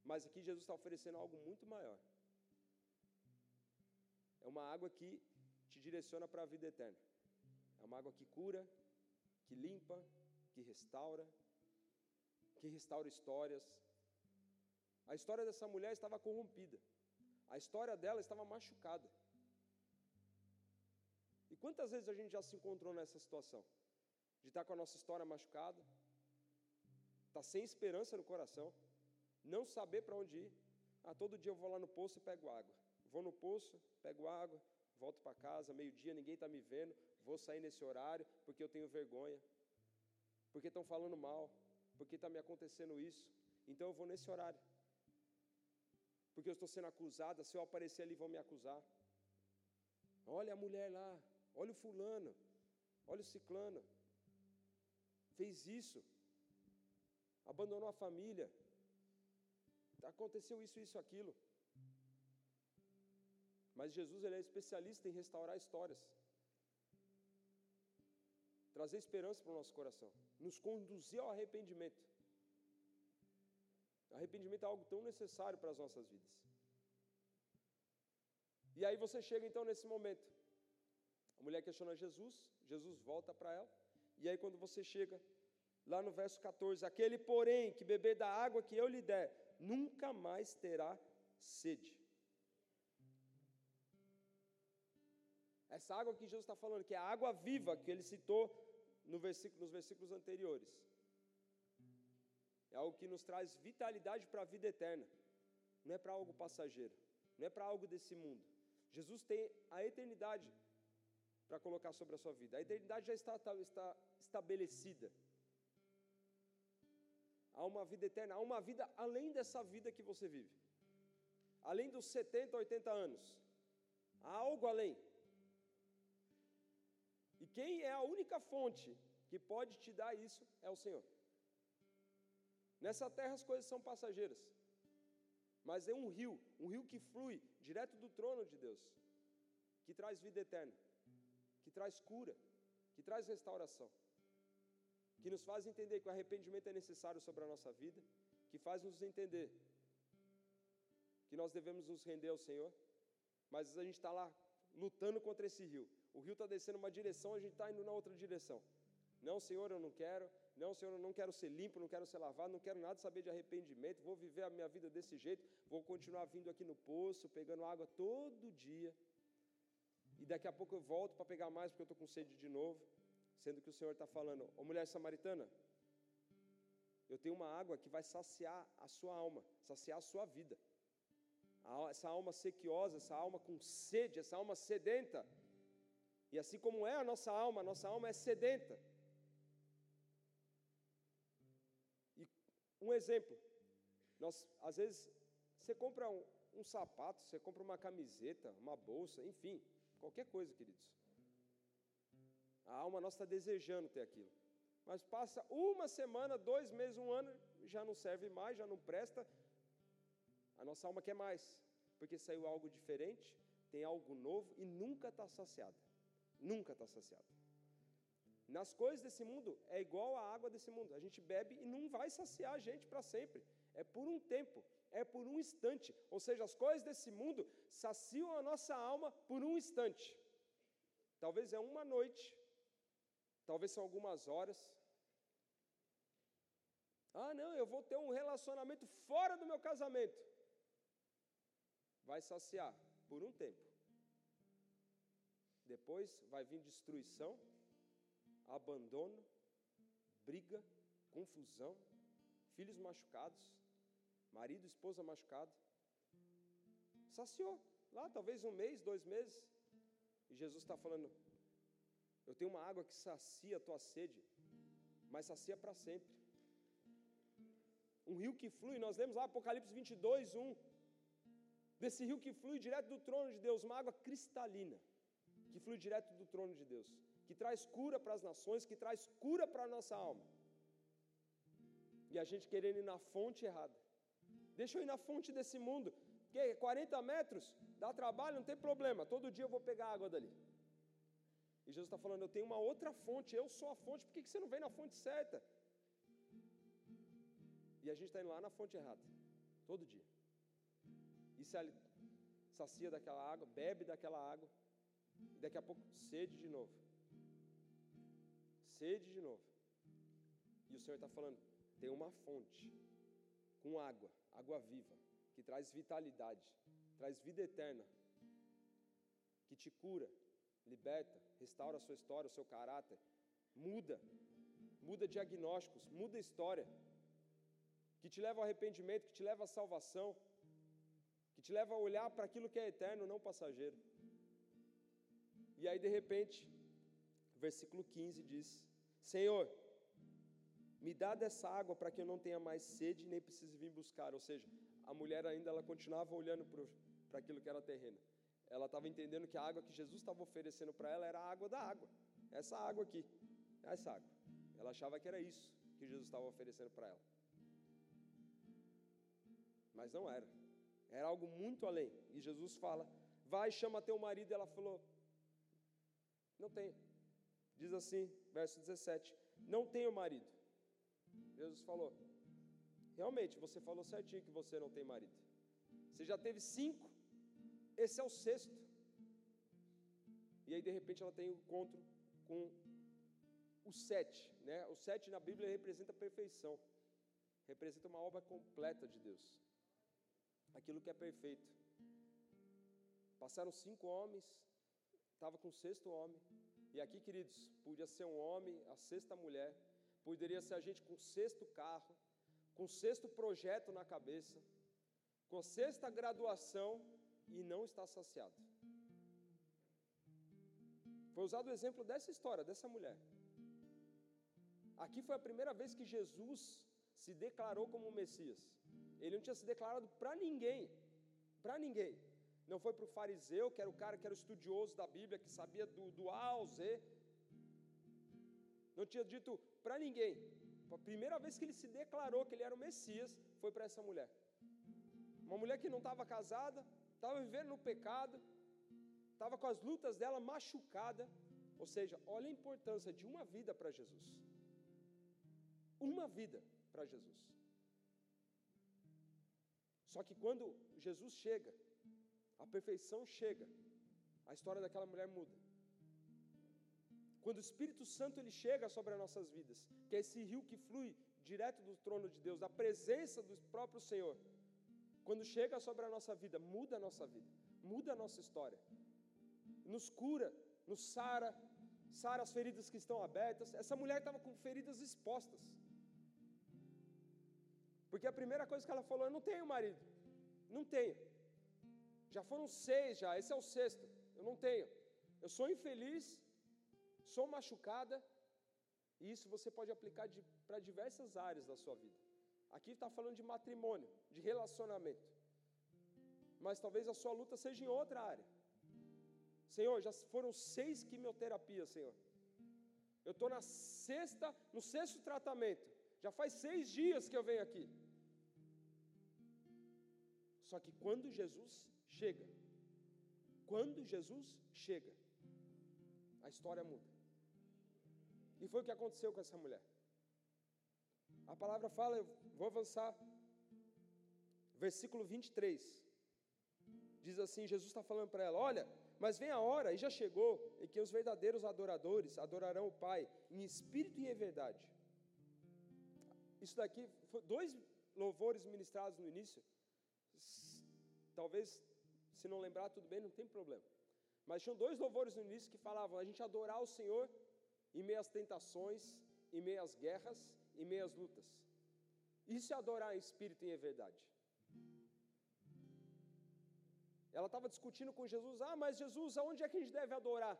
Mas aqui Jesus está oferecendo algo muito maior. É uma água que te direciona para a vida eterna. É uma água que cura, que limpa, que restaura, que restaura histórias. A história dessa mulher estava corrompida. A história dela estava machucada. E quantas vezes a gente já se encontrou nessa situação? De estar com a nossa história machucada, estar tá sem esperança no coração, não saber para onde ir. Ah, todo dia eu vou lá no poço e pego água. Vou no poço, pego água, volto para casa, meio-dia, ninguém está me vendo, vou sair nesse horário porque eu tenho vergonha, porque estão falando mal, porque está me acontecendo isso, então eu vou nesse horário, porque eu estou sendo acusada, se eu aparecer ali vão me acusar. Olha a mulher lá, olha o fulano, olha o ciclano, fez isso, abandonou a família, aconteceu isso, isso, aquilo. Mas Jesus ele é especialista em restaurar histórias trazer esperança para o nosso coração, nos conduzir ao arrependimento. Arrependimento é algo tão necessário para as nossas vidas. E aí você chega então nesse momento. A mulher questiona Jesus, Jesus volta para ela. E aí quando você chega lá no verso 14, aquele porém que beber da água que eu lhe der, nunca mais terá sede. Essa água que Jesus está falando, que é a água viva que ele citou no versículo, nos versículos anteriores. É algo que nos traz vitalidade para a vida eterna. Não é para algo passageiro. Não é para algo desse mundo. Jesus tem a eternidade para colocar sobre a sua vida. A eternidade já está, está estabelecida. Há uma vida eterna, há uma vida além dessa vida que você vive. Além dos 70, 80 anos. Há algo além. E quem é a única fonte que pode te dar isso é o Senhor. Nessa terra as coisas são passageiras. Mas é um rio, um rio que flui direto do trono de Deus, que traz vida eterna, que traz cura, que traz restauração, que nos faz entender que o arrependimento é necessário sobre a nossa vida, que faz nos entender que nós devemos nos render ao Senhor, mas a gente está lá lutando contra esse rio. O rio está descendo uma direção, a gente está indo na outra direção. Não, Senhor, eu não quero. Não, Senhor, eu não quero ser limpo, não quero ser lavado, não quero nada saber de arrependimento. Vou viver a minha vida desse jeito. Vou continuar vindo aqui no poço, pegando água todo dia. E daqui a pouco eu volto para pegar mais porque eu estou com sede de novo. Sendo que o Senhor está falando, ô mulher samaritana, eu tenho uma água que vai saciar a sua alma, saciar a sua vida. Essa alma sequiosa, essa alma com sede, essa alma sedenta. E assim como é a nossa alma, a nossa alma é sedenta. Um exemplo, nós às vezes você compra um, um sapato, você compra uma camiseta, uma bolsa, enfim, qualquer coisa, queridos. A alma nossa está desejando ter aquilo. Mas passa uma semana, dois meses, um ano, já não serve mais, já não presta. A nossa alma quer mais, porque saiu algo diferente, tem algo novo e nunca está saciada. Nunca está saciado. Nas coisas desse mundo é igual a água desse mundo. A gente bebe e não vai saciar a gente para sempre. É por um tempo, é por um instante. Ou seja, as coisas desse mundo saciam a nossa alma por um instante. Talvez é uma noite, talvez são algumas horas. Ah, não, eu vou ter um relacionamento fora do meu casamento. Vai saciar por um tempo. Depois vai vir destruição, abandono, briga, confusão, filhos machucados, marido esposa machucado. Saciou. Lá, talvez um mês, dois meses. E Jesus está falando: Eu tenho uma água que sacia a tua sede, mas sacia para sempre. Um rio que flui, nós lemos lá Apocalipse 22, 1. Desse rio que flui direto do trono de Deus, uma água cristalina que flui direto do trono de Deus, que traz cura para as nações, que traz cura para a nossa alma. E a gente querendo ir na fonte errada. Deixa eu ir na fonte desse mundo. Que 40 metros, dá trabalho, não tem problema. Todo dia eu vou pegar água dali. E Jesus está falando, eu tenho uma outra fonte, eu sou a fonte, por que você não vem na fonte certa? E a gente está indo lá na fonte errada, todo dia. E se sacia daquela água, bebe daquela água, e daqui a pouco, sede de novo. Sede de novo. E o Senhor está falando: tem uma fonte com água, água viva, que traz vitalidade, traz vida eterna, que te cura, liberta, restaura a sua história, o seu caráter, muda, muda diagnósticos, muda história, que te leva ao arrependimento, que te leva à salvação, que te leva a olhar para aquilo que é eterno, não passageiro. E aí, de repente, versículo 15 diz: Senhor, me dá dessa água para que eu não tenha mais sede nem precise vir buscar. Ou seja, a mulher ainda ela continuava olhando para aquilo que era terreno. Ela estava entendendo que a água que Jesus estava oferecendo para ela era a água da água. Essa água aqui, essa água. Ela achava que era isso que Jesus estava oferecendo para ela. Mas não era. Era algo muito além. E Jesus fala: Vai, chama teu marido. E ela falou: não tenho. Diz assim, verso 17: Não tenho marido. Jesus falou: Realmente, você falou certinho que você não tem marido. Você já teve cinco, esse é o sexto. E aí, de repente, ela tem um encontro com o sete. Né? O sete na Bíblia representa a perfeição, representa uma obra completa de Deus, aquilo que é perfeito. Passaram cinco homens, estava com o sexto homem. E aqui, queridos, podia ser um homem, a sexta mulher, poderia ser a gente com o sexto carro, com o sexto projeto na cabeça, com a sexta graduação e não está saciado. Foi usado o exemplo dessa história, dessa mulher. Aqui foi a primeira vez que Jesus se declarou como Messias. Ele não tinha se declarado para ninguém, para ninguém. Não foi para o fariseu, que era o cara que era estudioso da Bíblia, que sabia do, do A ao Z. Não tinha dito para ninguém. A primeira vez que ele se declarou que ele era o Messias foi para essa mulher. Uma mulher que não estava casada, estava vivendo no pecado, estava com as lutas dela machucada. Ou seja, olha a importância de uma vida para Jesus. Uma vida para Jesus. Só que quando Jesus chega, a perfeição chega, a história daquela mulher muda. Quando o Espírito Santo ele chega sobre as nossas vidas, que é esse rio que flui direto do trono de Deus, da presença do próprio Senhor, quando chega sobre a nossa vida, muda a nossa vida, muda a nossa história, nos cura, nos sara, sara as feridas que estão abertas. Essa mulher estava com feridas expostas. Porque a primeira coisa que ela falou, eu não tenho marido. Não tenho. Já foram seis já, esse é o sexto. Eu não tenho. Eu sou infeliz, sou machucada, e isso você pode aplicar para diversas áreas da sua vida. Aqui está falando de matrimônio, de relacionamento. Mas talvez a sua luta seja em outra área. Senhor, já foram seis quimioterapias, Senhor. Eu estou na sexta, no sexto tratamento. Já faz seis dias que eu venho aqui. Só que quando Jesus chega, quando Jesus chega, a história muda. E foi o que aconteceu com essa mulher. A palavra fala, vou avançar, versículo 23. Diz assim: Jesus está falando para ela: Olha, mas vem a hora, e já chegou, em que os verdadeiros adoradores adorarão o Pai em espírito e em verdade. Isso daqui, dois louvores ministrados no início. Talvez, se não lembrar, tudo bem, não tem problema. Mas tinham dois louvores no início que falavam a gente adorar o Senhor em meio às tentações, em meio às guerras, em meio às lutas. Isso é adorar em espírito e em verdade. Ela estava discutindo com Jesus: Ah, mas Jesus, aonde é que a gente deve adorar?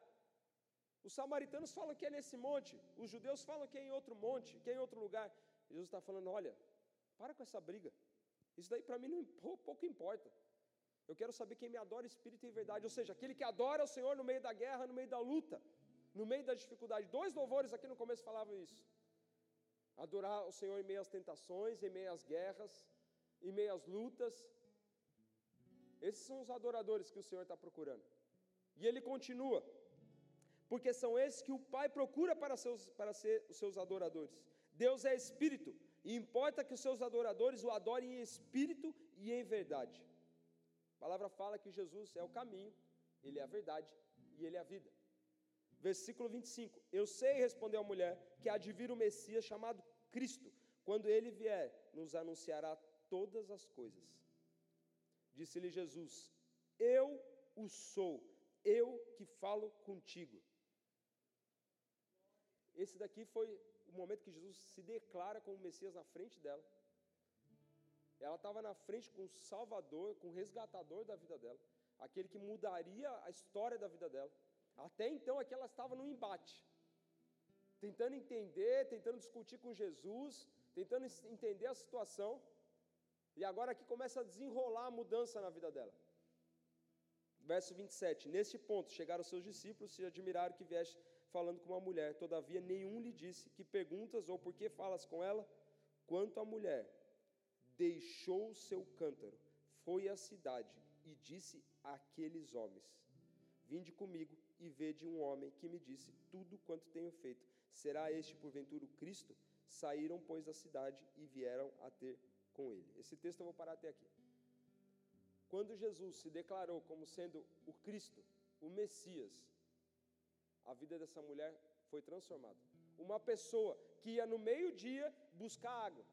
Os samaritanos falam que é nesse monte, os judeus falam que é em outro monte, que é em outro lugar. Jesus está falando: Olha, para com essa briga. Isso daí para mim não, pouco importa. Eu quero saber quem me adora espírito e verdade, ou seja, aquele que adora o Senhor no meio da guerra, no meio da luta, no meio da dificuldade. Dois louvores aqui no começo falavam isso. Adorar o Senhor em meio às tentações, em meio às guerras, em meio às lutas. Esses são os adoradores que o Senhor está procurando. E ele continua, porque são esses que o Pai procura para, seus, para ser os seus adoradores. Deus é espírito, e importa que os seus adoradores o adorem em espírito e em verdade. A palavra fala que Jesus é o caminho, ele é a verdade e ele é a vida. Versículo 25: Eu sei, respondeu a mulher, que há de vir o Messias chamado Cristo. Quando ele vier, nos anunciará todas as coisas. Disse-lhe Jesus: Eu o sou, eu que falo contigo. Esse daqui foi o momento que Jesus se declara como Messias na frente dela. Ela estava na frente com o Salvador, com o resgatador da vida dela, aquele que mudaria a história da vida dela. Até então aqui ela estava no embate, tentando entender, tentando discutir com Jesus, tentando entender a situação. E agora aqui começa a desenrolar a mudança na vida dela. Verso 27. Neste ponto chegaram seus discípulos e admiraram que vieste falando com uma mulher. Todavia nenhum lhe disse que perguntas ou por que falas com ela. Quanto à mulher, deixou seu cântaro, foi à cidade e disse àqueles homens: Vinde comigo e vede um homem que me disse tudo quanto tenho feito. Será este porventura o Cristo? Saíram, pois, da cidade e vieram a ter com ele. Esse texto eu vou parar até aqui. Quando Jesus se declarou como sendo o Cristo, o Messias, a vida dessa mulher foi transformada. Uma pessoa que ia no meio-dia buscar água,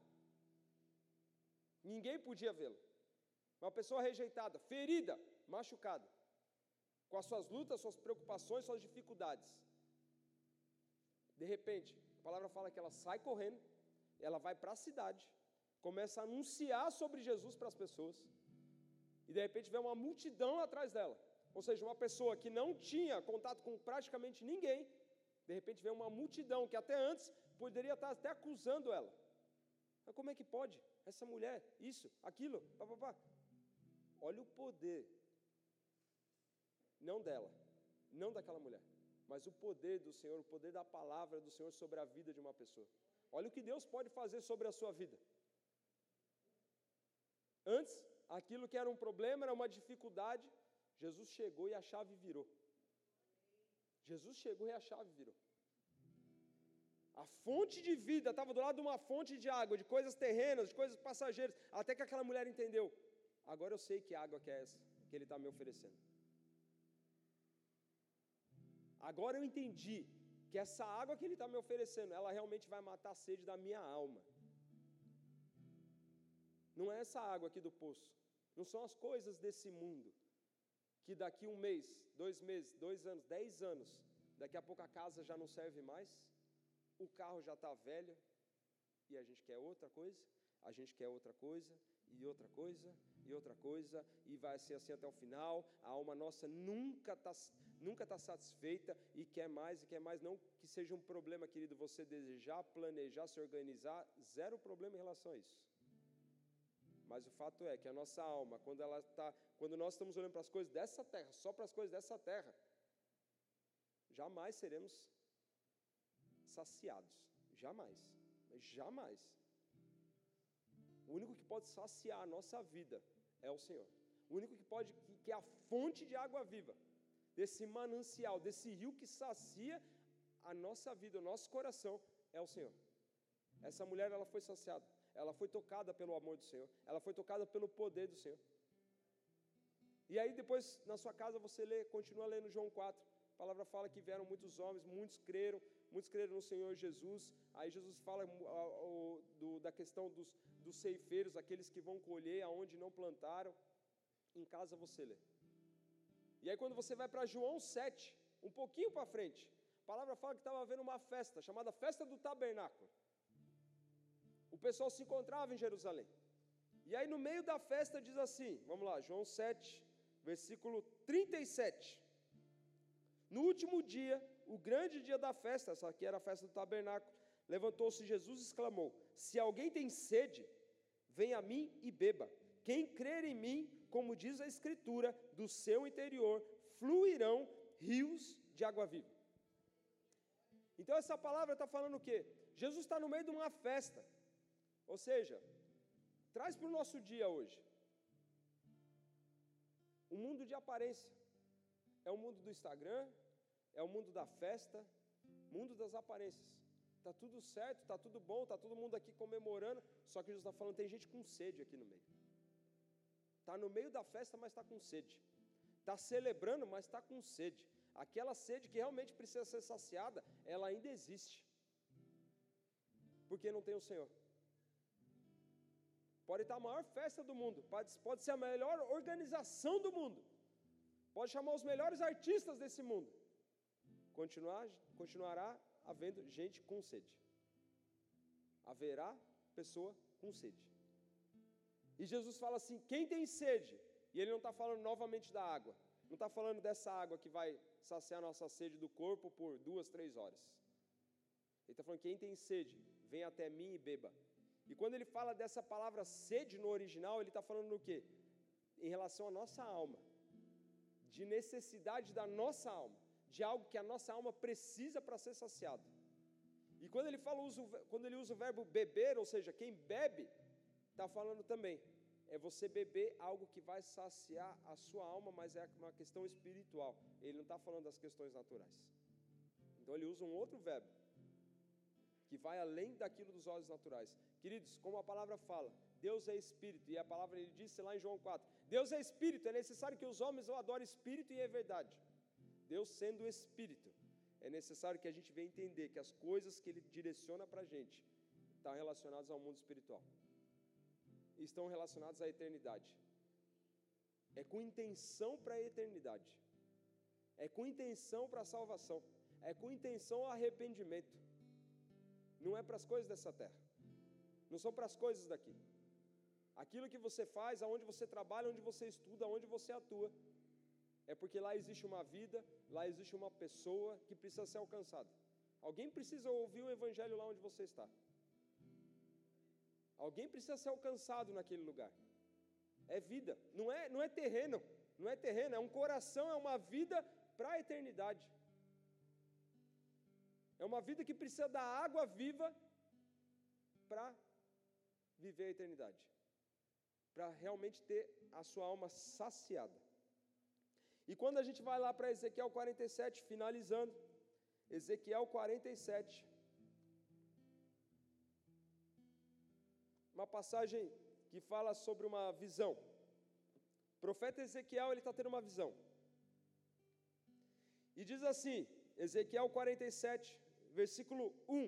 Ninguém podia vê-lo. Uma pessoa rejeitada, ferida, machucada, com as suas lutas, suas preocupações, suas dificuldades. De repente, a palavra fala que ela sai correndo, ela vai para a cidade, começa a anunciar sobre Jesus para as pessoas, e de repente vem uma multidão atrás dela. Ou seja, uma pessoa que não tinha contato com praticamente ninguém, de repente vem uma multidão que até antes poderia estar até acusando ela. Mas como é que pode? Essa mulher, isso, aquilo, papapá. Olha o poder, não dela, não daquela mulher, mas o poder do Senhor, o poder da palavra do Senhor sobre a vida de uma pessoa. Olha o que Deus pode fazer sobre a sua vida. Antes, aquilo que era um problema, era uma dificuldade, Jesus chegou e a chave virou. Jesus chegou e a chave virou. A fonte de vida estava do lado de uma fonte de água, de coisas terrenas, de coisas passageiras, até que aquela mulher entendeu. Agora eu sei que água que é essa que ele está me oferecendo. Agora eu entendi que essa água que ele está me oferecendo, ela realmente vai matar a sede da minha alma. Não é essa água aqui do poço. Não são as coisas desse mundo. Que daqui um mês, dois meses, dois anos, dez anos, daqui a pouco a casa já não serve mais, o carro já está velho, e a gente quer outra coisa, a gente quer outra coisa, e outra coisa, e outra coisa, e vai ser assim até o final. A alma nossa nunca está nunca tá satisfeita e quer mais e quer mais. Não que seja um problema, querido, você desejar, planejar, se organizar, zero problema em relação a isso. Mas o fato é que a nossa alma, quando ela está, quando nós estamos olhando para as coisas dessa terra, só para as coisas dessa terra, jamais seremos saciados. Jamais. Jamais. O único que pode saciar a nossa vida é o Senhor. O único que pode, que, é a fonte de água viva, desse manancial, desse rio que sacia a nossa vida, o nosso coração, é o Senhor. Essa mulher, ela foi saciada, ela foi tocada pelo amor do Senhor, ela foi tocada pelo poder do Senhor. E aí depois, na sua casa, você lê, continua lendo João 4, a palavra fala que vieram muitos homens, muitos creram, muitos creram no Senhor Jesus. Aí Jesus fala do, da questão dos, dos ceifeiros, aqueles que vão colher aonde não plantaram. Em casa você lê. E aí, quando você vai para João 7, um pouquinho para frente, a palavra fala que estava havendo uma festa, chamada Festa do Tabernáculo. O pessoal se encontrava em Jerusalém. E aí, no meio da festa, diz assim: vamos lá, João 7, versículo 37. No último dia, o grande dia da festa, essa aqui era a festa do tabernáculo, levantou-se Jesus e exclamou: Se alguém tem sede, venha a mim e beba. Quem crer em mim, como diz a Escritura, do seu interior fluirão rios de água viva. Então essa palavra está falando o quê? Jesus está no meio de uma festa. Ou seja, traz para o nosso dia hoje. O mundo de aparência. É o mundo do Instagram, é o mundo da festa, mundo das aparências. Está tudo certo, está tudo bom, está todo mundo aqui comemorando, só que Jesus está falando, tem gente com sede aqui no meio. Está no meio da festa, mas está com sede. Está celebrando, mas está com sede. Aquela sede que realmente precisa ser saciada, ela ainda existe. Porque não tem o Senhor. Pode estar a maior festa do mundo, pode ser a melhor organização do mundo, pode chamar os melhores artistas desse mundo, continuar, continuará havendo gente com sede. Haverá pessoa com sede. E Jesus fala assim: quem tem sede? E ele não está falando novamente da água. Não está falando dessa água que vai saciar nossa sede do corpo por duas, três horas. Ele está falando: quem tem sede, vem até mim e beba. E quando ele fala dessa palavra sede no original, ele está falando do quê? Em relação à nossa alma, de necessidade da nossa alma de algo que a nossa alma precisa para ser saciado. E quando ele, fala, quando ele usa o verbo beber, ou seja, quem bebe, está falando também, é você beber algo que vai saciar a sua alma, mas é uma questão espiritual. Ele não está falando das questões naturais. Então ele usa um outro verbo, que vai além daquilo dos olhos naturais. Queridos, como a palavra fala, Deus é espírito, e a palavra ele disse lá em João 4: Deus é espírito, é necessário que os homens o adorem espírito e é verdade. Deus sendo Espírito, é necessário que a gente venha entender que as coisas que Ele direciona para a gente estão relacionadas ao mundo espiritual, estão relacionadas à eternidade. É com intenção para a eternidade, é com intenção para a salvação, é com intenção ao arrependimento. Não é para as coisas dessa terra, não são para as coisas daqui. Aquilo que você faz, aonde você trabalha, onde você estuda, onde você atua, é porque lá existe uma vida, lá existe uma pessoa que precisa ser alcançada. Alguém precisa ouvir o evangelho lá onde você está. Alguém precisa ser alcançado naquele lugar. É vida, não é, não é terreno, não é terreno, é um coração, é uma vida para a eternidade. É uma vida que precisa da água viva para viver a eternidade, para realmente ter a sua alma saciada. E quando a gente vai lá para Ezequiel 47, finalizando, Ezequiel 47, uma passagem que fala sobre uma visão. O profeta Ezequiel ele está tendo uma visão. E diz assim, Ezequiel 47, versículo 1: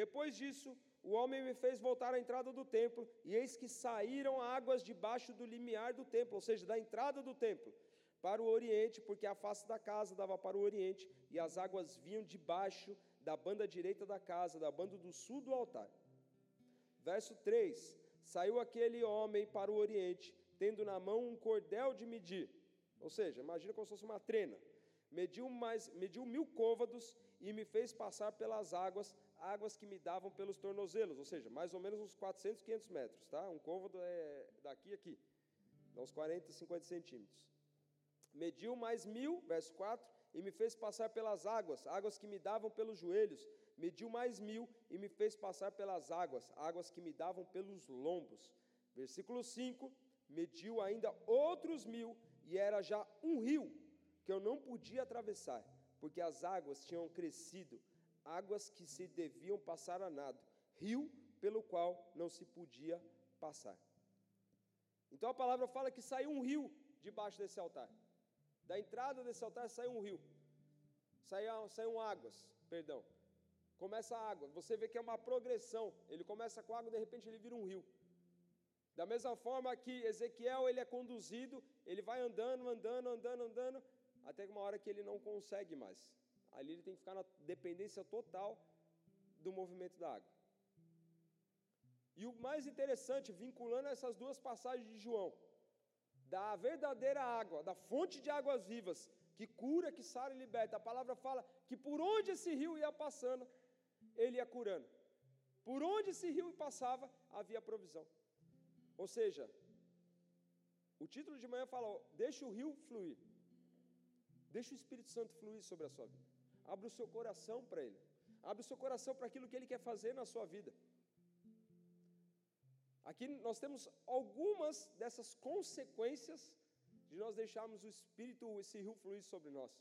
Depois disso, o homem me fez voltar à entrada do templo, e eis que saíram águas debaixo do limiar do templo, ou seja, da entrada do templo, para o oriente, porque a face da casa dava para o oriente, e as águas vinham debaixo da banda direita da casa, da banda do sul do altar. Verso 3: Saiu aquele homem para o oriente, tendo na mão um cordel de medir, ou seja, imagina como se fosse uma trena mediu, mais, mediu mil côvados e me fez passar pelas águas, águas que me davam pelos tornozelos, ou seja, mais ou menos uns 400, 500 metros, tá? Um côvado é daqui a aqui, uns 40, 50 centímetros. Mediu mais mil, verso 4, e me fez passar pelas águas, águas que me davam pelos joelhos. Mediu mais mil e me fez passar pelas águas, águas que me davam pelos lombos. Versículo 5: mediu ainda outros mil, e era já um rio que eu não podia atravessar, porque as águas tinham crescido, águas que se deviam passar a nado, rio pelo qual não se podia passar. Então a palavra fala que saiu um rio debaixo desse altar. Da entrada desse altar saiu um rio. Saiu, saiu águas, perdão. Começa a água. Você vê que é uma progressão. Ele começa com água, de repente ele vira um rio. Da mesma forma que Ezequiel ele é conduzido, ele vai andando, andando, andando, andando, até uma hora que ele não consegue mais. Ali ele tem que ficar na dependência total do movimento da água. E o mais interessante, vinculando essas duas passagens de João, da verdadeira água, da fonte de águas vivas, que cura, que sara e liberta. A palavra fala que por onde esse rio ia passando, ele ia curando. Por onde esse rio passava, havia provisão. Ou seja, o título de manhã fala: deixa o rio fluir. Deixa o Espírito Santo fluir sobre a sua vida. Abra o seu coração para Ele. Abra o seu coração para aquilo que Ele quer fazer na sua vida. Aqui nós temos algumas dessas consequências de nós deixarmos o Espírito, esse rio fluir sobre nós.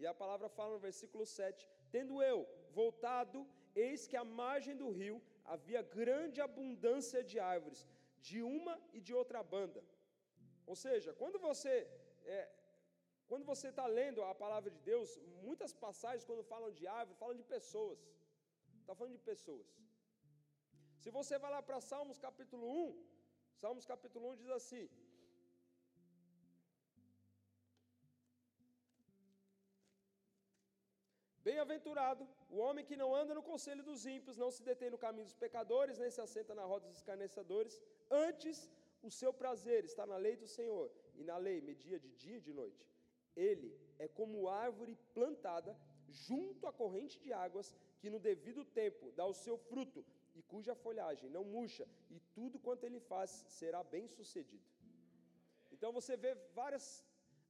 E a palavra fala no versículo 7: Tendo eu voltado, eis que à margem do rio havia grande abundância de árvores, de uma e de outra banda. Ou seja, quando você é, quando você está lendo a palavra de Deus, muitas passagens, quando falam de árvore, falam de pessoas. Está falando de pessoas. Se você vai lá para Salmos capítulo 1, Salmos capítulo 1 diz assim: Bem-aventurado o homem que não anda no conselho dos ímpios, não se detém no caminho dos pecadores, nem se assenta na roda dos escarnecedores. Antes, o seu prazer está na lei do Senhor, e na lei media de dia e de noite. Ele é como árvore plantada junto à corrente de águas, que no devido tempo dá o seu fruto, e cuja folhagem não murcha, e tudo quanto ele faz será bem sucedido. Então você vê várias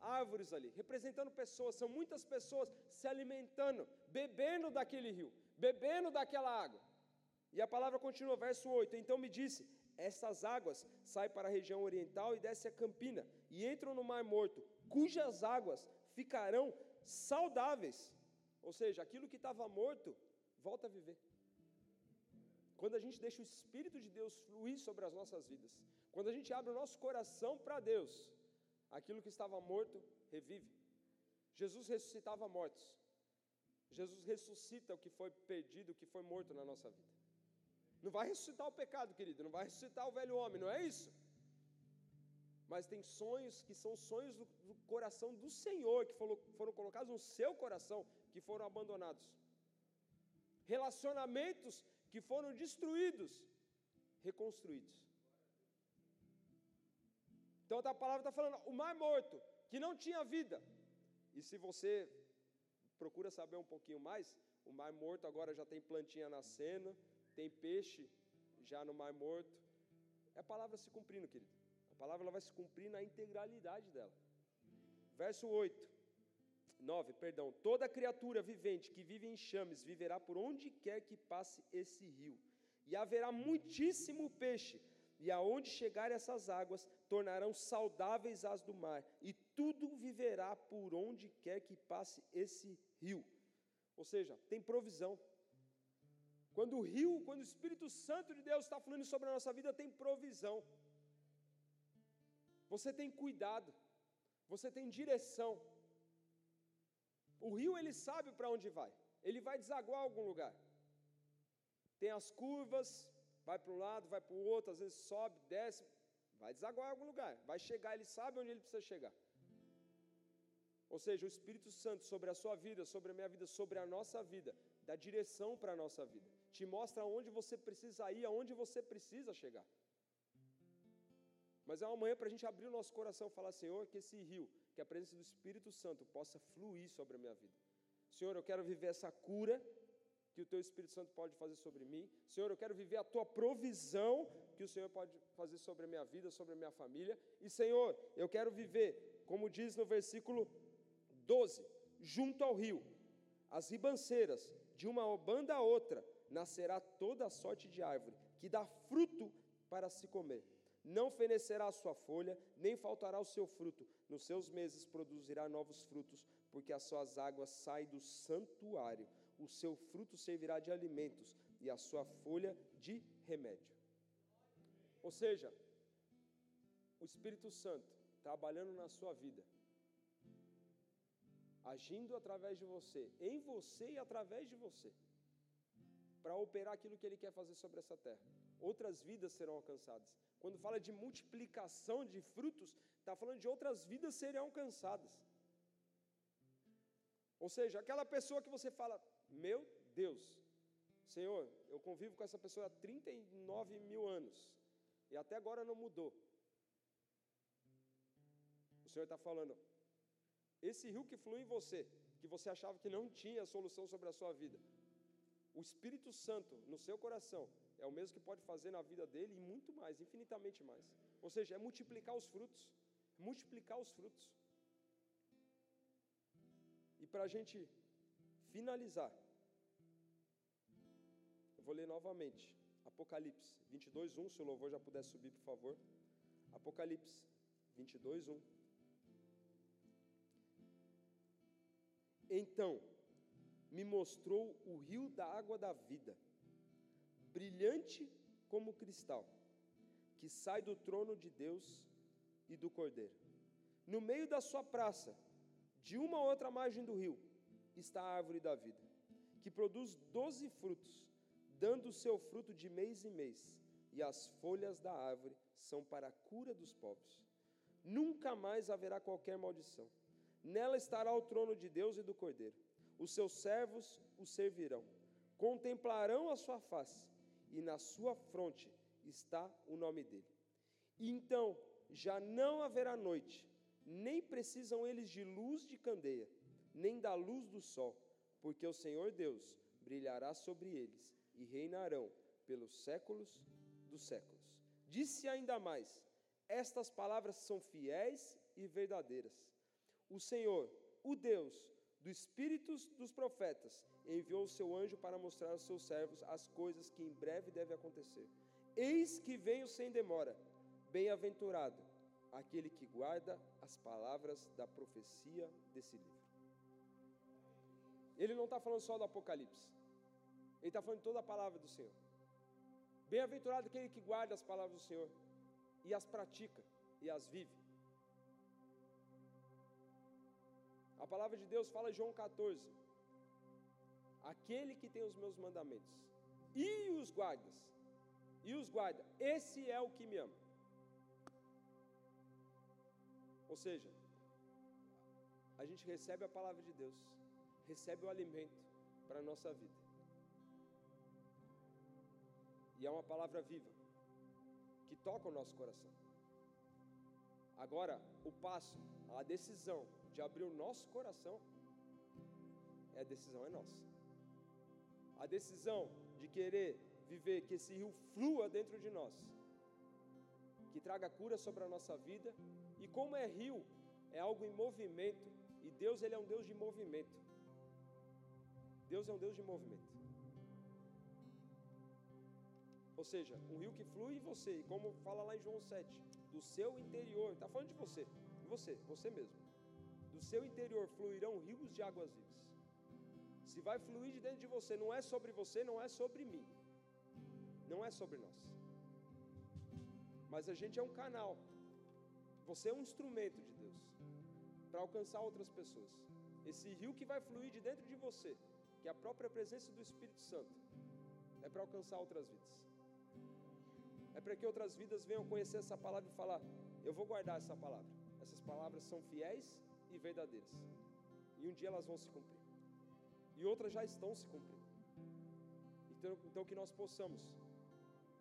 árvores ali, representando pessoas, são muitas pessoas se alimentando, bebendo daquele rio, bebendo daquela água. E a palavra continua, verso 8: Então me disse: Essas águas saem para a região oriental e descem a campina, e entram no Mar Morto, cujas águas ficarão saudáveis. Ou seja, aquilo que estava morto volta a viver. Quando a gente deixa o Espírito de Deus fluir sobre as nossas vidas, quando a gente abre o nosso coração para Deus, aquilo que estava morto revive. Jesus ressuscitava mortos. Jesus ressuscita o que foi perdido, o que foi morto na nossa vida. Não vai ressuscitar o pecado, querido, não vai ressuscitar o velho homem, não é isso? mas tem sonhos que são sonhos do, do coração do Senhor, que foram, foram colocados no seu coração, que foram abandonados. Relacionamentos que foram destruídos, reconstruídos. Então a palavra está falando, o mar morto, que não tinha vida. E se você procura saber um pouquinho mais, o mar morto agora já tem plantinha nascendo, tem peixe já no mar morto. É a palavra se cumprindo, querido. A palavra ela vai se cumprir na integralidade dela. Verso 8, 9, perdão. Toda criatura vivente que vive em chames viverá por onde quer que passe esse rio, e haverá muitíssimo peixe, e aonde chegar essas águas, tornarão saudáveis as do mar, e tudo viverá por onde quer que passe esse rio. Ou seja, tem provisão. Quando o rio, quando o Espírito Santo de Deus está fluindo sobre a nossa vida, tem provisão. Você tem cuidado, você tem direção. O rio ele sabe para onde vai. Ele vai desaguar algum lugar. Tem as curvas, vai para um lado, vai para o outro, às vezes sobe, desce, vai desaguar em algum lugar. Vai chegar, ele sabe onde ele precisa chegar. Ou seja, o Espírito Santo sobre a sua vida, sobre a minha vida, sobre a nossa vida, dá direção para a nossa vida. Te mostra aonde você precisa ir, aonde você precisa chegar. Mas é uma manhã para a gente abrir o nosso coração e falar, Senhor, que esse rio, que a presença do Espírito Santo possa fluir sobre a minha vida. Senhor, eu quero viver essa cura que o Teu Espírito Santo pode fazer sobre mim. Senhor, eu quero viver a Tua provisão que o Senhor pode fazer sobre a minha vida, sobre a minha família. E, Senhor, eu quero viver, como diz no versículo 12: junto ao rio, as ribanceiras, de uma banda a outra, nascerá toda sorte de árvore, que dá fruto para se comer. Não fenecerá a sua folha, nem faltará o seu fruto. Nos seus meses produzirá novos frutos, porque as suas águas saem do santuário. O seu fruto servirá de alimentos, e a sua folha de remédio. Ou seja, o Espírito Santo trabalhando na sua vida, agindo através de você, em você e através de você, para operar aquilo que Ele quer fazer sobre essa terra. Outras vidas serão alcançadas. Quando fala de multiplicação de frutos, está falando de outras vidas serem alcançadas. Ou seja, aquela pessoa que você fala, meu Deus, Senhor, eu convivo com essa pessoa há 39 mil anos e até agora não mudou. O Senhor está falando, esse rio que flui em você, que você achava que não tinha solução sobre a sua vida, o Espírito Santo no seu coração é o mesmo que pode fazer na vida dele e muito mais, infinitamente mais. Ou seja, é multiplicar os frutos. Multiplicar os frutos. E para a gente finalizar, eu vou ler novamente. Apocalipse 22, 1. Se o louvor já puder subir, por favor. Apocalipse 22, 1. Então, me mostrou o rio da água da vida, brilhante como cristal, que sai do trono de Deus e do Cordeiro. No meio da sua praça, de uma a outra margem do rio, está a árvore da vida, que produz doze frutos, dando o seu fruto de mês em mês, e as folhas da árvore são para a cura dos povos. Nunca mais haverá qualquer maldição. Nela estará o trono de Deus e do Cordeiro os seus servos o servirão, contemplarão a sua face, e na sua fronte está o nome dele. Então já não haverá noite, nem precisam eles de luz de candeia, nem da luz do sol, porque o Senhor Deus brilhará sobre eles e reinarão pelos séculos dos séculos. Disse ainda mais: Estas palavras são fiéis e verdadeiras. O Senhor, o Deus do espíritos dos profetas, enviou o seu anjo para mostrar aos seus servos as coisas que em breve devem acontecer. Eis que venho sem demora. Bem-aventurado aquele que guarda as palavras da profecia desse livro. Ele não está falando só do Apocalipse, ele está falando de toda a palavra do Senhor. Bem-aventurado aquele que guarda as palavras do Senhor e as pratica e as vive. A palavra de Deus fala em João 14: Aquele que tem os meus mandamentos e os guardas, e os guarda, esse é o que me ama. Ou seja, a gente recebe a palavra de Deus, recebe o alimento para a nossa vida. E é uma palavra viva, que toca o nosso coração. Agora, o passo, a decisão de abrir o nosso coração, é a decisão é nossa. A decisão de querer viver que esse rio flua dentro de nós, que traga cura sobre a nossa vida, e como é rio, é algo em movimento, e Deus ele é um Deus de movimento. Deus é um Deus de movimento. Ou seja, um rio que flui em você, e como fala lá em João 7, do seu interior, está falando de você, de você, você mesmo. Do seu interior fluirão rios de águas vivas. Se vai fluir de dentro de você, não é sobre você, não é sobre mim. Não é sobre nós. Mas a gente é um canal. Você é um instrumento de Deus para alcançar outras pessoas. Esse rio que vai fluir de dentro de você, que é a própria presença do Espírito Santo, é para alcançar outras vidas. É para que outras vidas venham conhecer essa palavra e falar: Eu vou guardar essa palavra. Essas palavras são fiéis e verdadeiras. E um dia elas vão se cumprir. E outras já estão se cumprindo. Então, então que nós possamos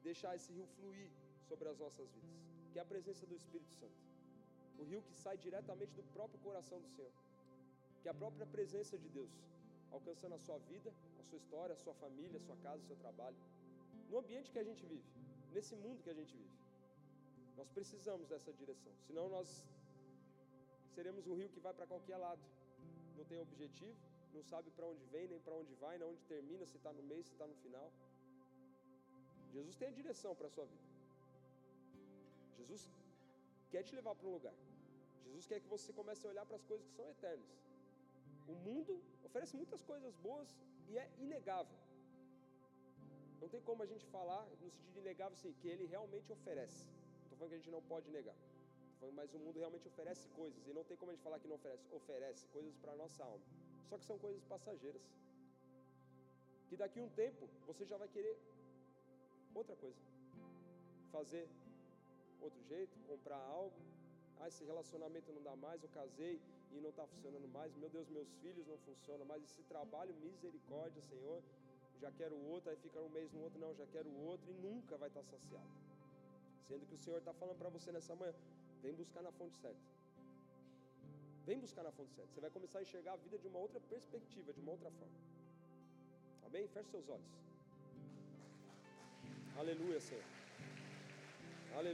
deixar esse rio fluir sobre as nossas vidas, que é a presença do Espírito Santo. O rio que sai diretamente do próprio coração do Senhor, que é a própria presença de Deus, alcançando a sua vida, a sua história, a sua família, a sua casa, o seu trabalho, no ambiente que a gente vive, nesse mundo que a gente vive. Nós precisamos dessa direção, senão nós seremos um rio que vai para qualquer lado, não tem objetivo, não sabe para onde vem, nem para onde vai, nem onde termina, se está no meio, se está no final. Jesus tem a direção para a sua vida. Jesus quer te levar para um lugar. Jesus quer que você comece a olhar para as coisas que são eternas. O mundo oferece muitas coisas boas e é inegável. Não tem como a gente falar no sentido inegável assim, que ele realmente oferece. Estou falando que a gente não pode negar. Mas o mundo realmente oferece coisas e não tem como a gente falar que não oferece. Oferece coisas para a nossa alma. Só que são coisas passageiras. Que daqui a um tempo você já vai querer outra coisa. Fazer outro jeito, comprar algo. Ah, esse relacionamento não dá mais, eu casei e não está funcionando mais. Meu Deus, meus filhos não funcionam mais. Esse trabalho, misericórdia, Senhor. Já quero outro, aí fica um mês no outro, não, já quero outro, e nunca vai estar tá saciado. Sendo que o Senhor está falando para você nessa manhã: vem buscar na fonte certa. Vem buscar na fonte certa. Você vai começar a enxergar a vida de uma outra perspectiva, de uma outra forma. Amém? Feche seus olhos. Aleluia, Senhor.